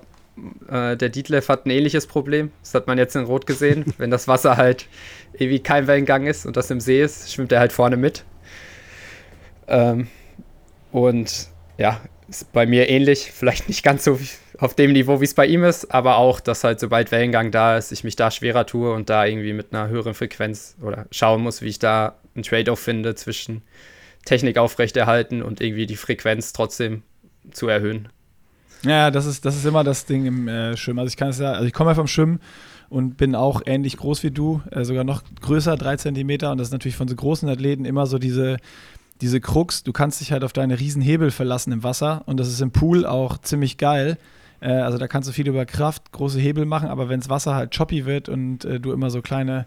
äh, der Dietlev hat ein ähnliches Problem. Das hat man jetzt in Rot gesehen. wenn das Wasser halt irgendwie kein Wellengang ist und das im See ist, schwimmt er halt vorne mit. Ähm, und ja, ist bei mir ähnlich, vielleicht nicht ganz so auf dem Niveau, wie es bei ihm ist, aber auch, dass halt sobald Wellengang da ist, ich mich da schwerer tue und da irgendwie mit einer höheren Frequenz oder schauen muss, wie ich da einen Trade-off finde zwischen Technik aufrechterhalten und irgendwie die Frequenz trotzdem zu erhöhen. Ja, das ist, das ist immer das Ding im äh, Schwimmen. Also ich kann es ja, also ich komme ja vom Schwimmen und bin auch ähnlich groß wie du, äh, sogar noch größer, drei Zentimeter. Und das ist natürlich von so großen Athleten immer so diese, diese Krux, du kannst dich halt auf deine Riesenhebel verlassen im Wasser und das ist im Pool auch ziemlich geil. Äh, also da kannst du viel über Kraft, große Hebel machen, aber wenn das Wasser halt choppy wird und äh, du immer so kleine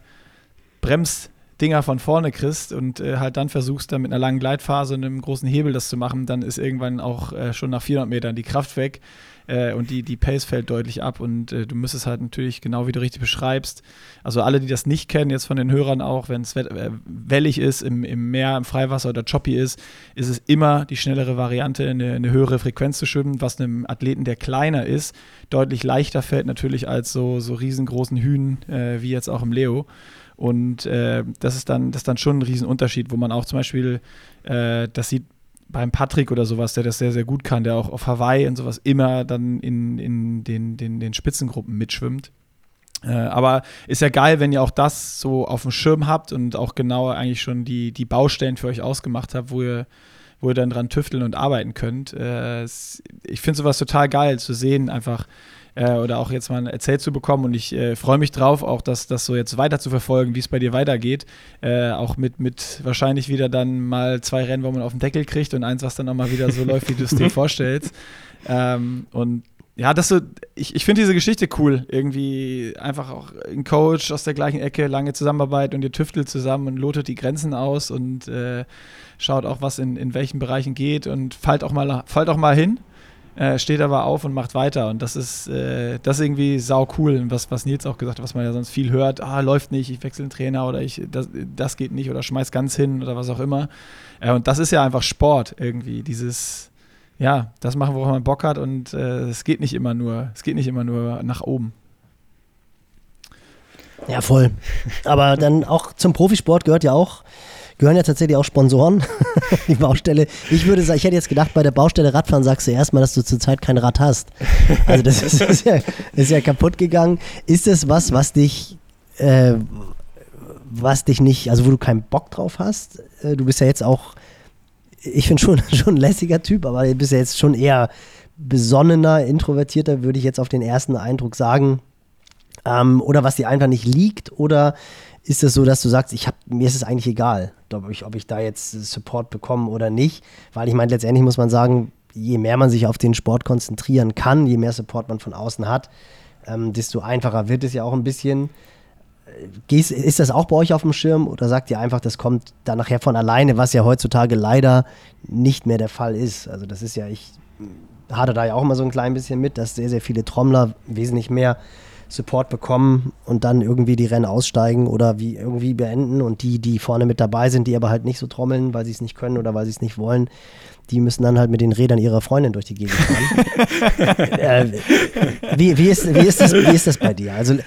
Bremsdinger von vorne kriegst und äh, halt dann versuchst, dann mit einer langen Gleitphase und einem großen Hebel das zu machen, dann ist irgendwann auch äh, schon nach 400 Metern die Kraft weg äh, und die, die Pace fällt deutlich ab und äh, du müsstest halt natürlich, genau wie du richtig beschreibst, also alle, die das nicht kennen, jetzt von den Hörern auch, wenn es äh, wellig ist im, im Meer, im Freiwasser oder choppy ist, ist es immer die schnellere Variante, eine, eine höhere Frequenz zu schwimmen, was einem Athleten, der kleiner ist, deutlich leichter fällt natürlich als so, so riesengroßen Hühn äh, wie jetzt auch im Leo. Und äh, das ist dann, das ist dann schon ein Riesenunterschied, wo man auch zum Beispiel, äh, das sieht beim Patrick oder sowas, der das sehr, sehr gut kann, der auch auf Hawaii und sowas immer dann in, in den, den, den Spitzengruppen mitschwimmt. Äh, aber ist ja geil, wenn ihr auch das so auf dem Schirm habt und auch genauer eigentlich schon die, die Baustellen für euch ausgemacht habt, wo ihr, wo ihr dann dran tüfteln und arbeiten könnt. Äh, ich finde sowas total geil zu sehen, einfach äh, oder auch jetzt mal erzählt zu bekommen und ich äh, freue mich drauf, auch das, das so jetzt weiter zu verfolgen, wie es bei dir weitergeht. Äh, auch mit, mit wahrscheinlich wieder dann mal zwei Rennen, wo man auf den Deckel kriegt und eins, was dann auch mal wieder so läuft, wie du es dir vorstellst. Ähm, und ja, das so, ich, ich finde diese Geschichte cool. Irgendwie einfach auch ein Coach aus der gleichen Ecke, lange Zusammenarbeit und ihr tüftelt zusammen und lotet die Grenzen aus und äh, schaut auch, was in, in welchen Bereichen geht und fallt auch mal, fallt auch mal hin, äh, steht aber auf und macht weiter. Und das ist, äh, das ist irgendwie sau cool. was, was Nils auch gesagt hat, was man ja sonst viel hört, ah, läuft nicht, ich wechsle den Trainer oder ich, das, das geht nicht oder schmeiß ganz hin oder was auch immer. Äh, und das ist ja einfach Sport irgendwie, dieses ja, das machen, worauf man Bock hat und äh, es geht nicht immer nur, es geht nicht immer nur nach oben. Ja, voll. Aber dann auch zum Profisport gehört ja auch, gehören ja tatsächlich auch Sponsoren. die Baustelle. Ich würde sagen, ich hätte jetzt gedacht, bei der Baustelle Radfahren sagst du erstmal, dass du zurzeit kein Rad hast. Also das ist, ist, ja, ist ja kaputt gegangen. Ist das was, was dich, äh, was dich nicht, also wo du keinen Bock drauf hast? Äh, du bist ja jetzt auch ich finde schon, schon ein lässiger Typ, aber du bist ja jetzt schon eher besonnener, introvertierter, würde ich jetzt auf den ersten Eindruck sagen. Ähm, oder was dir einfach nicht liegt, oder ist es so, dass du sagst, ich hab, mir ist es eigentlich egal, ob ich, ob ich da jetzt Support bekomme oder nicht? Weil ich meine, letztendlich muss man sagen, je mehr man sich auf den Sport konzentrieren kann, je mehr Support man von außen hat, ähm, desto einfacher wird es ja auch ein bisschen. Gehst, ist das auch bei euch auf dem Schirm oder sagt ihr einfach, das kommt dann nachher von alleine, was ja heutzutage leider nicht mehr der Fall ist? Also das ist ja, ich hatte da ja auch immer so ein klein bisschen mit, dass sehr, sehr viele Trommler wesentlich mehr Support bekommen und dann irgendwie die Rennen aussteigen oder wie irgendwie beenden und die, die vorne mit dabei sind, die aber halt nicht so trommeln, weil sie es nicht können oder weil sie es nicht wollen, die müssen dann halt mit den Rädern ihrer Freundin durch die Gegend fahren. äh, wie, wie, ist, wie, ist das, wie ist das bei dir? Also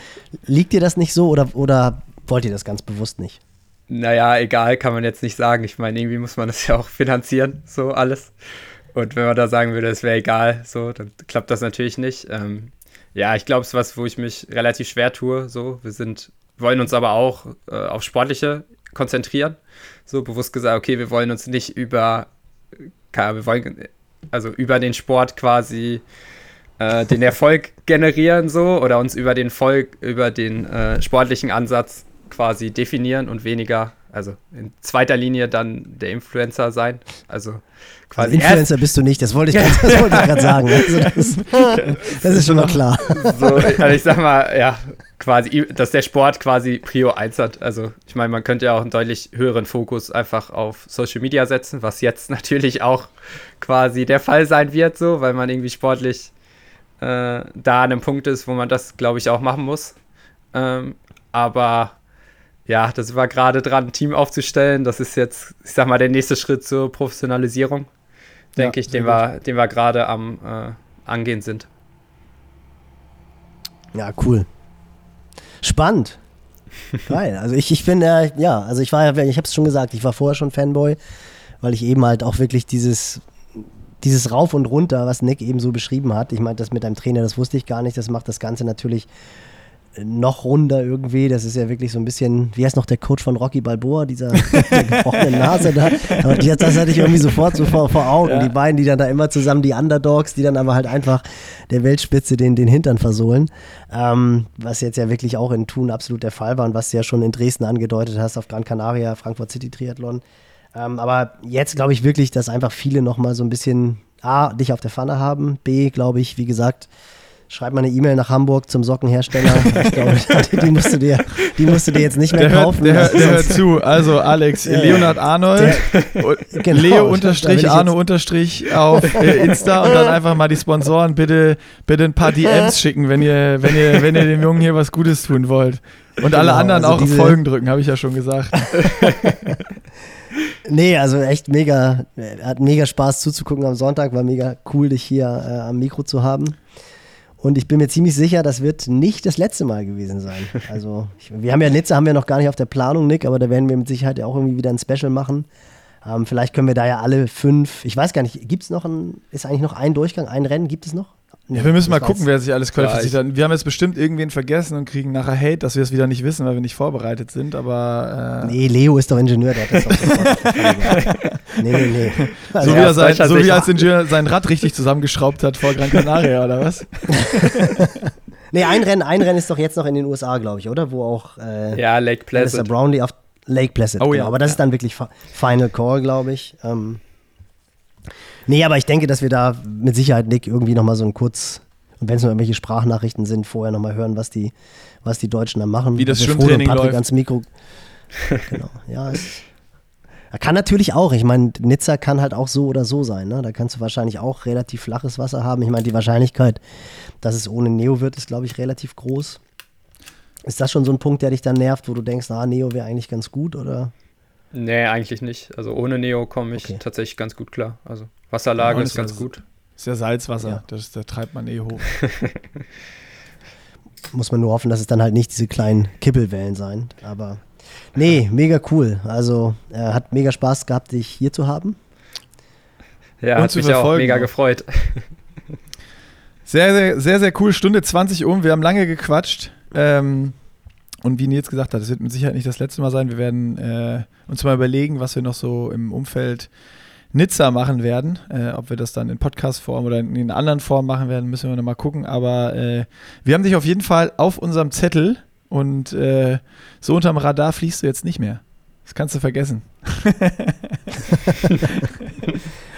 liegt dir das nicht so oder, oder wollt ihr das ganz bewusst nicht? Naja, egal, kann man jetzt nicht sagen. Ich meine, irgendwie muss man das ja auch finanzieren, so alles. Und wenn man da sagen würde, es wäre egal, so, dann klappt das natürlich nicht. Ähm, ja, ich glaube, es ist was, wo ich mich relativ schwer tue. So, wir sind, wollen uns aber auch äh, auf Sportliche konzentrieren. So bewusst gesagt, okay, wir wollen uns nicht über wir wollen also über den Sport quasi äh, den Erfolg generieren so oder uns über den Volk, über den äh, sportlichen Ansatz quasi definieren und weniger, also in zweiter Linie dann der Influencer sein. Also quasi. Also Influencer bist du nicht, das wollte ich gerade sagen. Also das, das, ist schon mal klar. So, also ich sag mal, ja, quasi, dass der Sport quasi Prio 1 hat. Also ich meine, man könnte ja auch einen deutlich höheren Fokus einfach auf Social Media setzen, was jetzt natürlich auch quasi der Fall sein wird, so, weil man irgendwie sportlich äh, da an einem Punkt ist, wo man das, glaube ich, auch machen muss. Ähm, aber ja, das war gerade dran, ein Team aufzustellen. Das ist jetzt, ich sag mal, der nächste Schritt zur Professionalisierung, denke ja, ich, den wir, den wir gerade am äh, Angehen sind. Ja, cool. Spannend. Geil. Also ich, ich bin, äh, ja, also ich war ja, ich habe es schon gesagt, ich war vorher schon Fanboy, weil ich eben halt auch wirklich dieses, dieses Rauf und Runter, was Nick eben so beschrieben hat. Ich meine, das mit einem Trainer, das wusste ich gar nicht. Das macht das Ganze natürlich noch runder irgendwie. Das ist ja wirklich so ein bisschen, wie heißt noch der Coach von Rocky Balboa, dieser gebrochene Nase da. Aber die, das hatte ich irgendwie sofort so vor, vor Augen. Ja. Die beiden, die dann da immer zusammen, die Underdogs, die dann aber halt einfach der Weltspitze den, den Hintern versohlen. Ähm, was jetzt ja wirklich auch in Thun absolut der Fall war und was du ja schon in Dresden angedeutet hast, auf Gran Canaria, Frankfurt City Triathlon. Ähm, aber jetzt glaube ich wirklich, dass einfach viele nochmal so ein bisschen A, dich auf der Pfanne haben, B, glaube ich, wie gesagt, Schreib mal eine E-Mail nach Hamburg zum Sockenhersteller. Ich glaube, die musst du dir, die musst du dir jetzt nicht mehr der kaufen. Hört, der, der hört zu. Also Alex, ja, Leonard Arnold, der, genau, Leo unterstrich, Arno unterstrich auf äh, Insta und dann einfach mal die Sponsoren bitte, bitte ein paar DMs schicken, wenn ihr, wenn ihr, wenn ihr dem Jungen hier was Gutes tun wollt. Und genau, alle anderen also auch diese, Folgen drücken, habe ich ja schon gesagt. nee, also echt mega, hat mega Spaß zuzugucken am Sonntag, war mega cool, dich hier äh, am Mikro zu haben. Und ich bin mir ziemlich sicher, das wird nicht das letzte Mal gewesen sein. Also, ich, wir haben ja Nizza haben wir noch gar nicht auf der Planung, Nick, aber da werden wir mit Sicherheit auch irgendwie wieder ein Special machen. Ähm, vielleicht können wir da ja alle fünf, ich weiß gar nicht, gibt es noch ein, ist eigentlich noch ein Durchgang, ein Rennen, gibt es noch? Ja, wir müssen mal gucken, wer sich alles qualifiziert hat. Wir haben jetzt bestimmt irgendwen vergessen und kriegen nachher Hate, dass wir es wieder nicht wissen, weil wir nicht vorbereitet sind, aber. Äh nee, Leo ist doch Ingenieur, der hat das doch Nee, nee, nee. Also so, wie er sein, so wie als Ingenieur sein Rad richtig zusammengeschraubt hat vor Gran Canaria, oder was? nee, ein Rennen, ein Rennen ist doch jetzt noch in den USA, glaube ich, oder? Wo auch. Äh, ja, Lake Placid. Mr. Brownlee auf Lake Placid. Oh, genau. ja. Aber das ja. ist dann wirklich Final Call, glaube ich. Ähm, Nee, aber ich denke, dass wir da mit Sicherheit, Nick, irgendwie nochmal so ein kurz, und wenn es nur irgendwelche Sprachnachrichten sind, vorher nochmal hören, was die, was die Deutschen da machen. Wie das Schwimmtraining Patrick läuft. ans Mikro. genau, ja. Es, kann natürlich auch. Ich meine, Nizza kann halt auch so oder so sein. Ne? Da kannst du wahrscheinlich auch relativ flaches Wasser haben. Ich meine, die Wahrscheinlichkeit, dass es ohne Neo wird, ist, glaube ich, relativ groß. Ist das schon so ein Punkt, der dich dann nervt, wo du denkst, ah, Neo wäre eigentlich ganz gut, oder? Nee, eigentlich nicht. Also ohne Neo komme ich okay. tatsächlich ganz gut klar. Also Wasserlage ist ganz gut. Ist ja Salzwasser, ja. Das, das treibt man eh hoch. Muss man nur hoffen, dass es dann halt nicht diese kleinen Kippelwellen sein. Aber nee, mega cool. Also äh, hat mega Spaß gehabt, dich hier zu haben. Ja, Und hat mich auch mega gefreut. Sehr, sehr, sehr, sehr cool. Stunde 20 um. Wir haben lange gequatscht. Ähm, und wie Nils gesagt hat, es wird mit Sicherheit nicht das letzte Mal sein. Wir werden äh, uns mal überlegen, was wir noch so im Umfeld Nizza machen werden. Äh, ob wir das dann in Podcast-Form oder in, in anderen Formen machen werden, müssen wir noch mal gucken. Aber äh, wir haben dich auf jeden Fall auf unserem Zettel und äh, so unterm Radar fließt du jetzt nicht mehr. Das kannst du vergessen.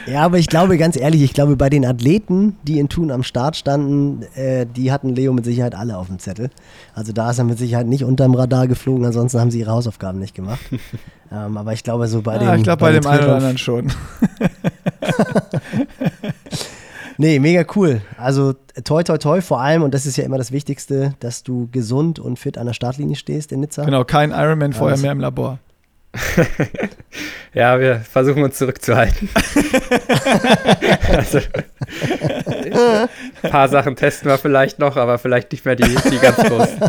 Ja, aber ich glaube, ganz ehrlich, ich glaube, bei den Athleten, die in Thun am Start standen, äh, die hatten Leo mit Sicherheit alle auf dem Zettel. Also da ist er mit Sicherheit nicht unterm Radar geflogen, ansonsten haben sie ihre Hausaufgaben nicht gemacht. ähm, aber ich glaube, so bei ja, den. Ich glaube, bei, bei dem einen oder anderen schon. nee, mega cool. Also toi, toi, toi, vor allem, und das ist ja immer das Wichtigste, dass du gesund und fit an der Startlinie stehst in Nizza. Genau, kein Ironman vorher mehr im Labor. ja, wir versuchen uns zurückzuhalten. also, ein paar Sachen testen wir vielleicht noch, aber vielleicht nicht mehr die, die ganz großen.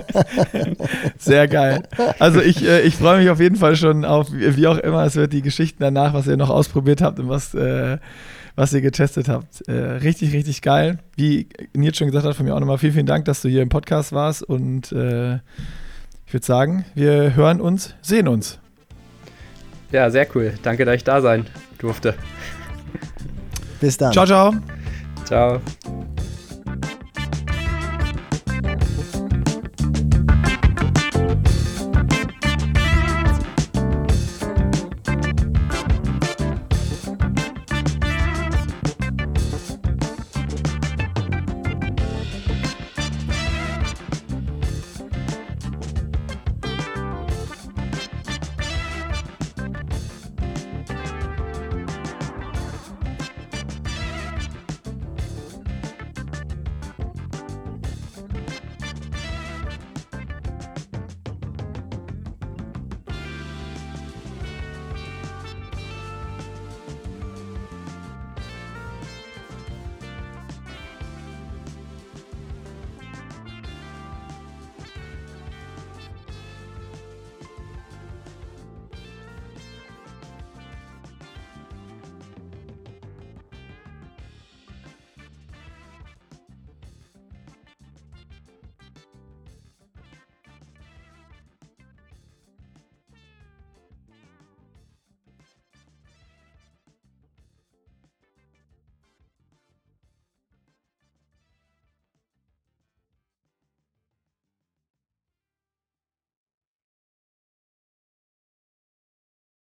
Sehr geil. Also ich, äh, ich freue mich auf jeden Fall schon auf, wie auch immer, es wird die Geschichten danach, was ihr noch ausprobiert habt und was, äh, was ihr getestet habt. Äh, richtig, richtig geil. Wie Nils schon gesagt hat, von mir auch nochmal vielen, vielen Dank, dass du hier im Podcast warst und äh, ich würde sagen, wir hören uns, sehen uns. Ja, sehr cool. Danke, dass ich da sein durfte. Bis dann. Ciao, ciao. Ciao.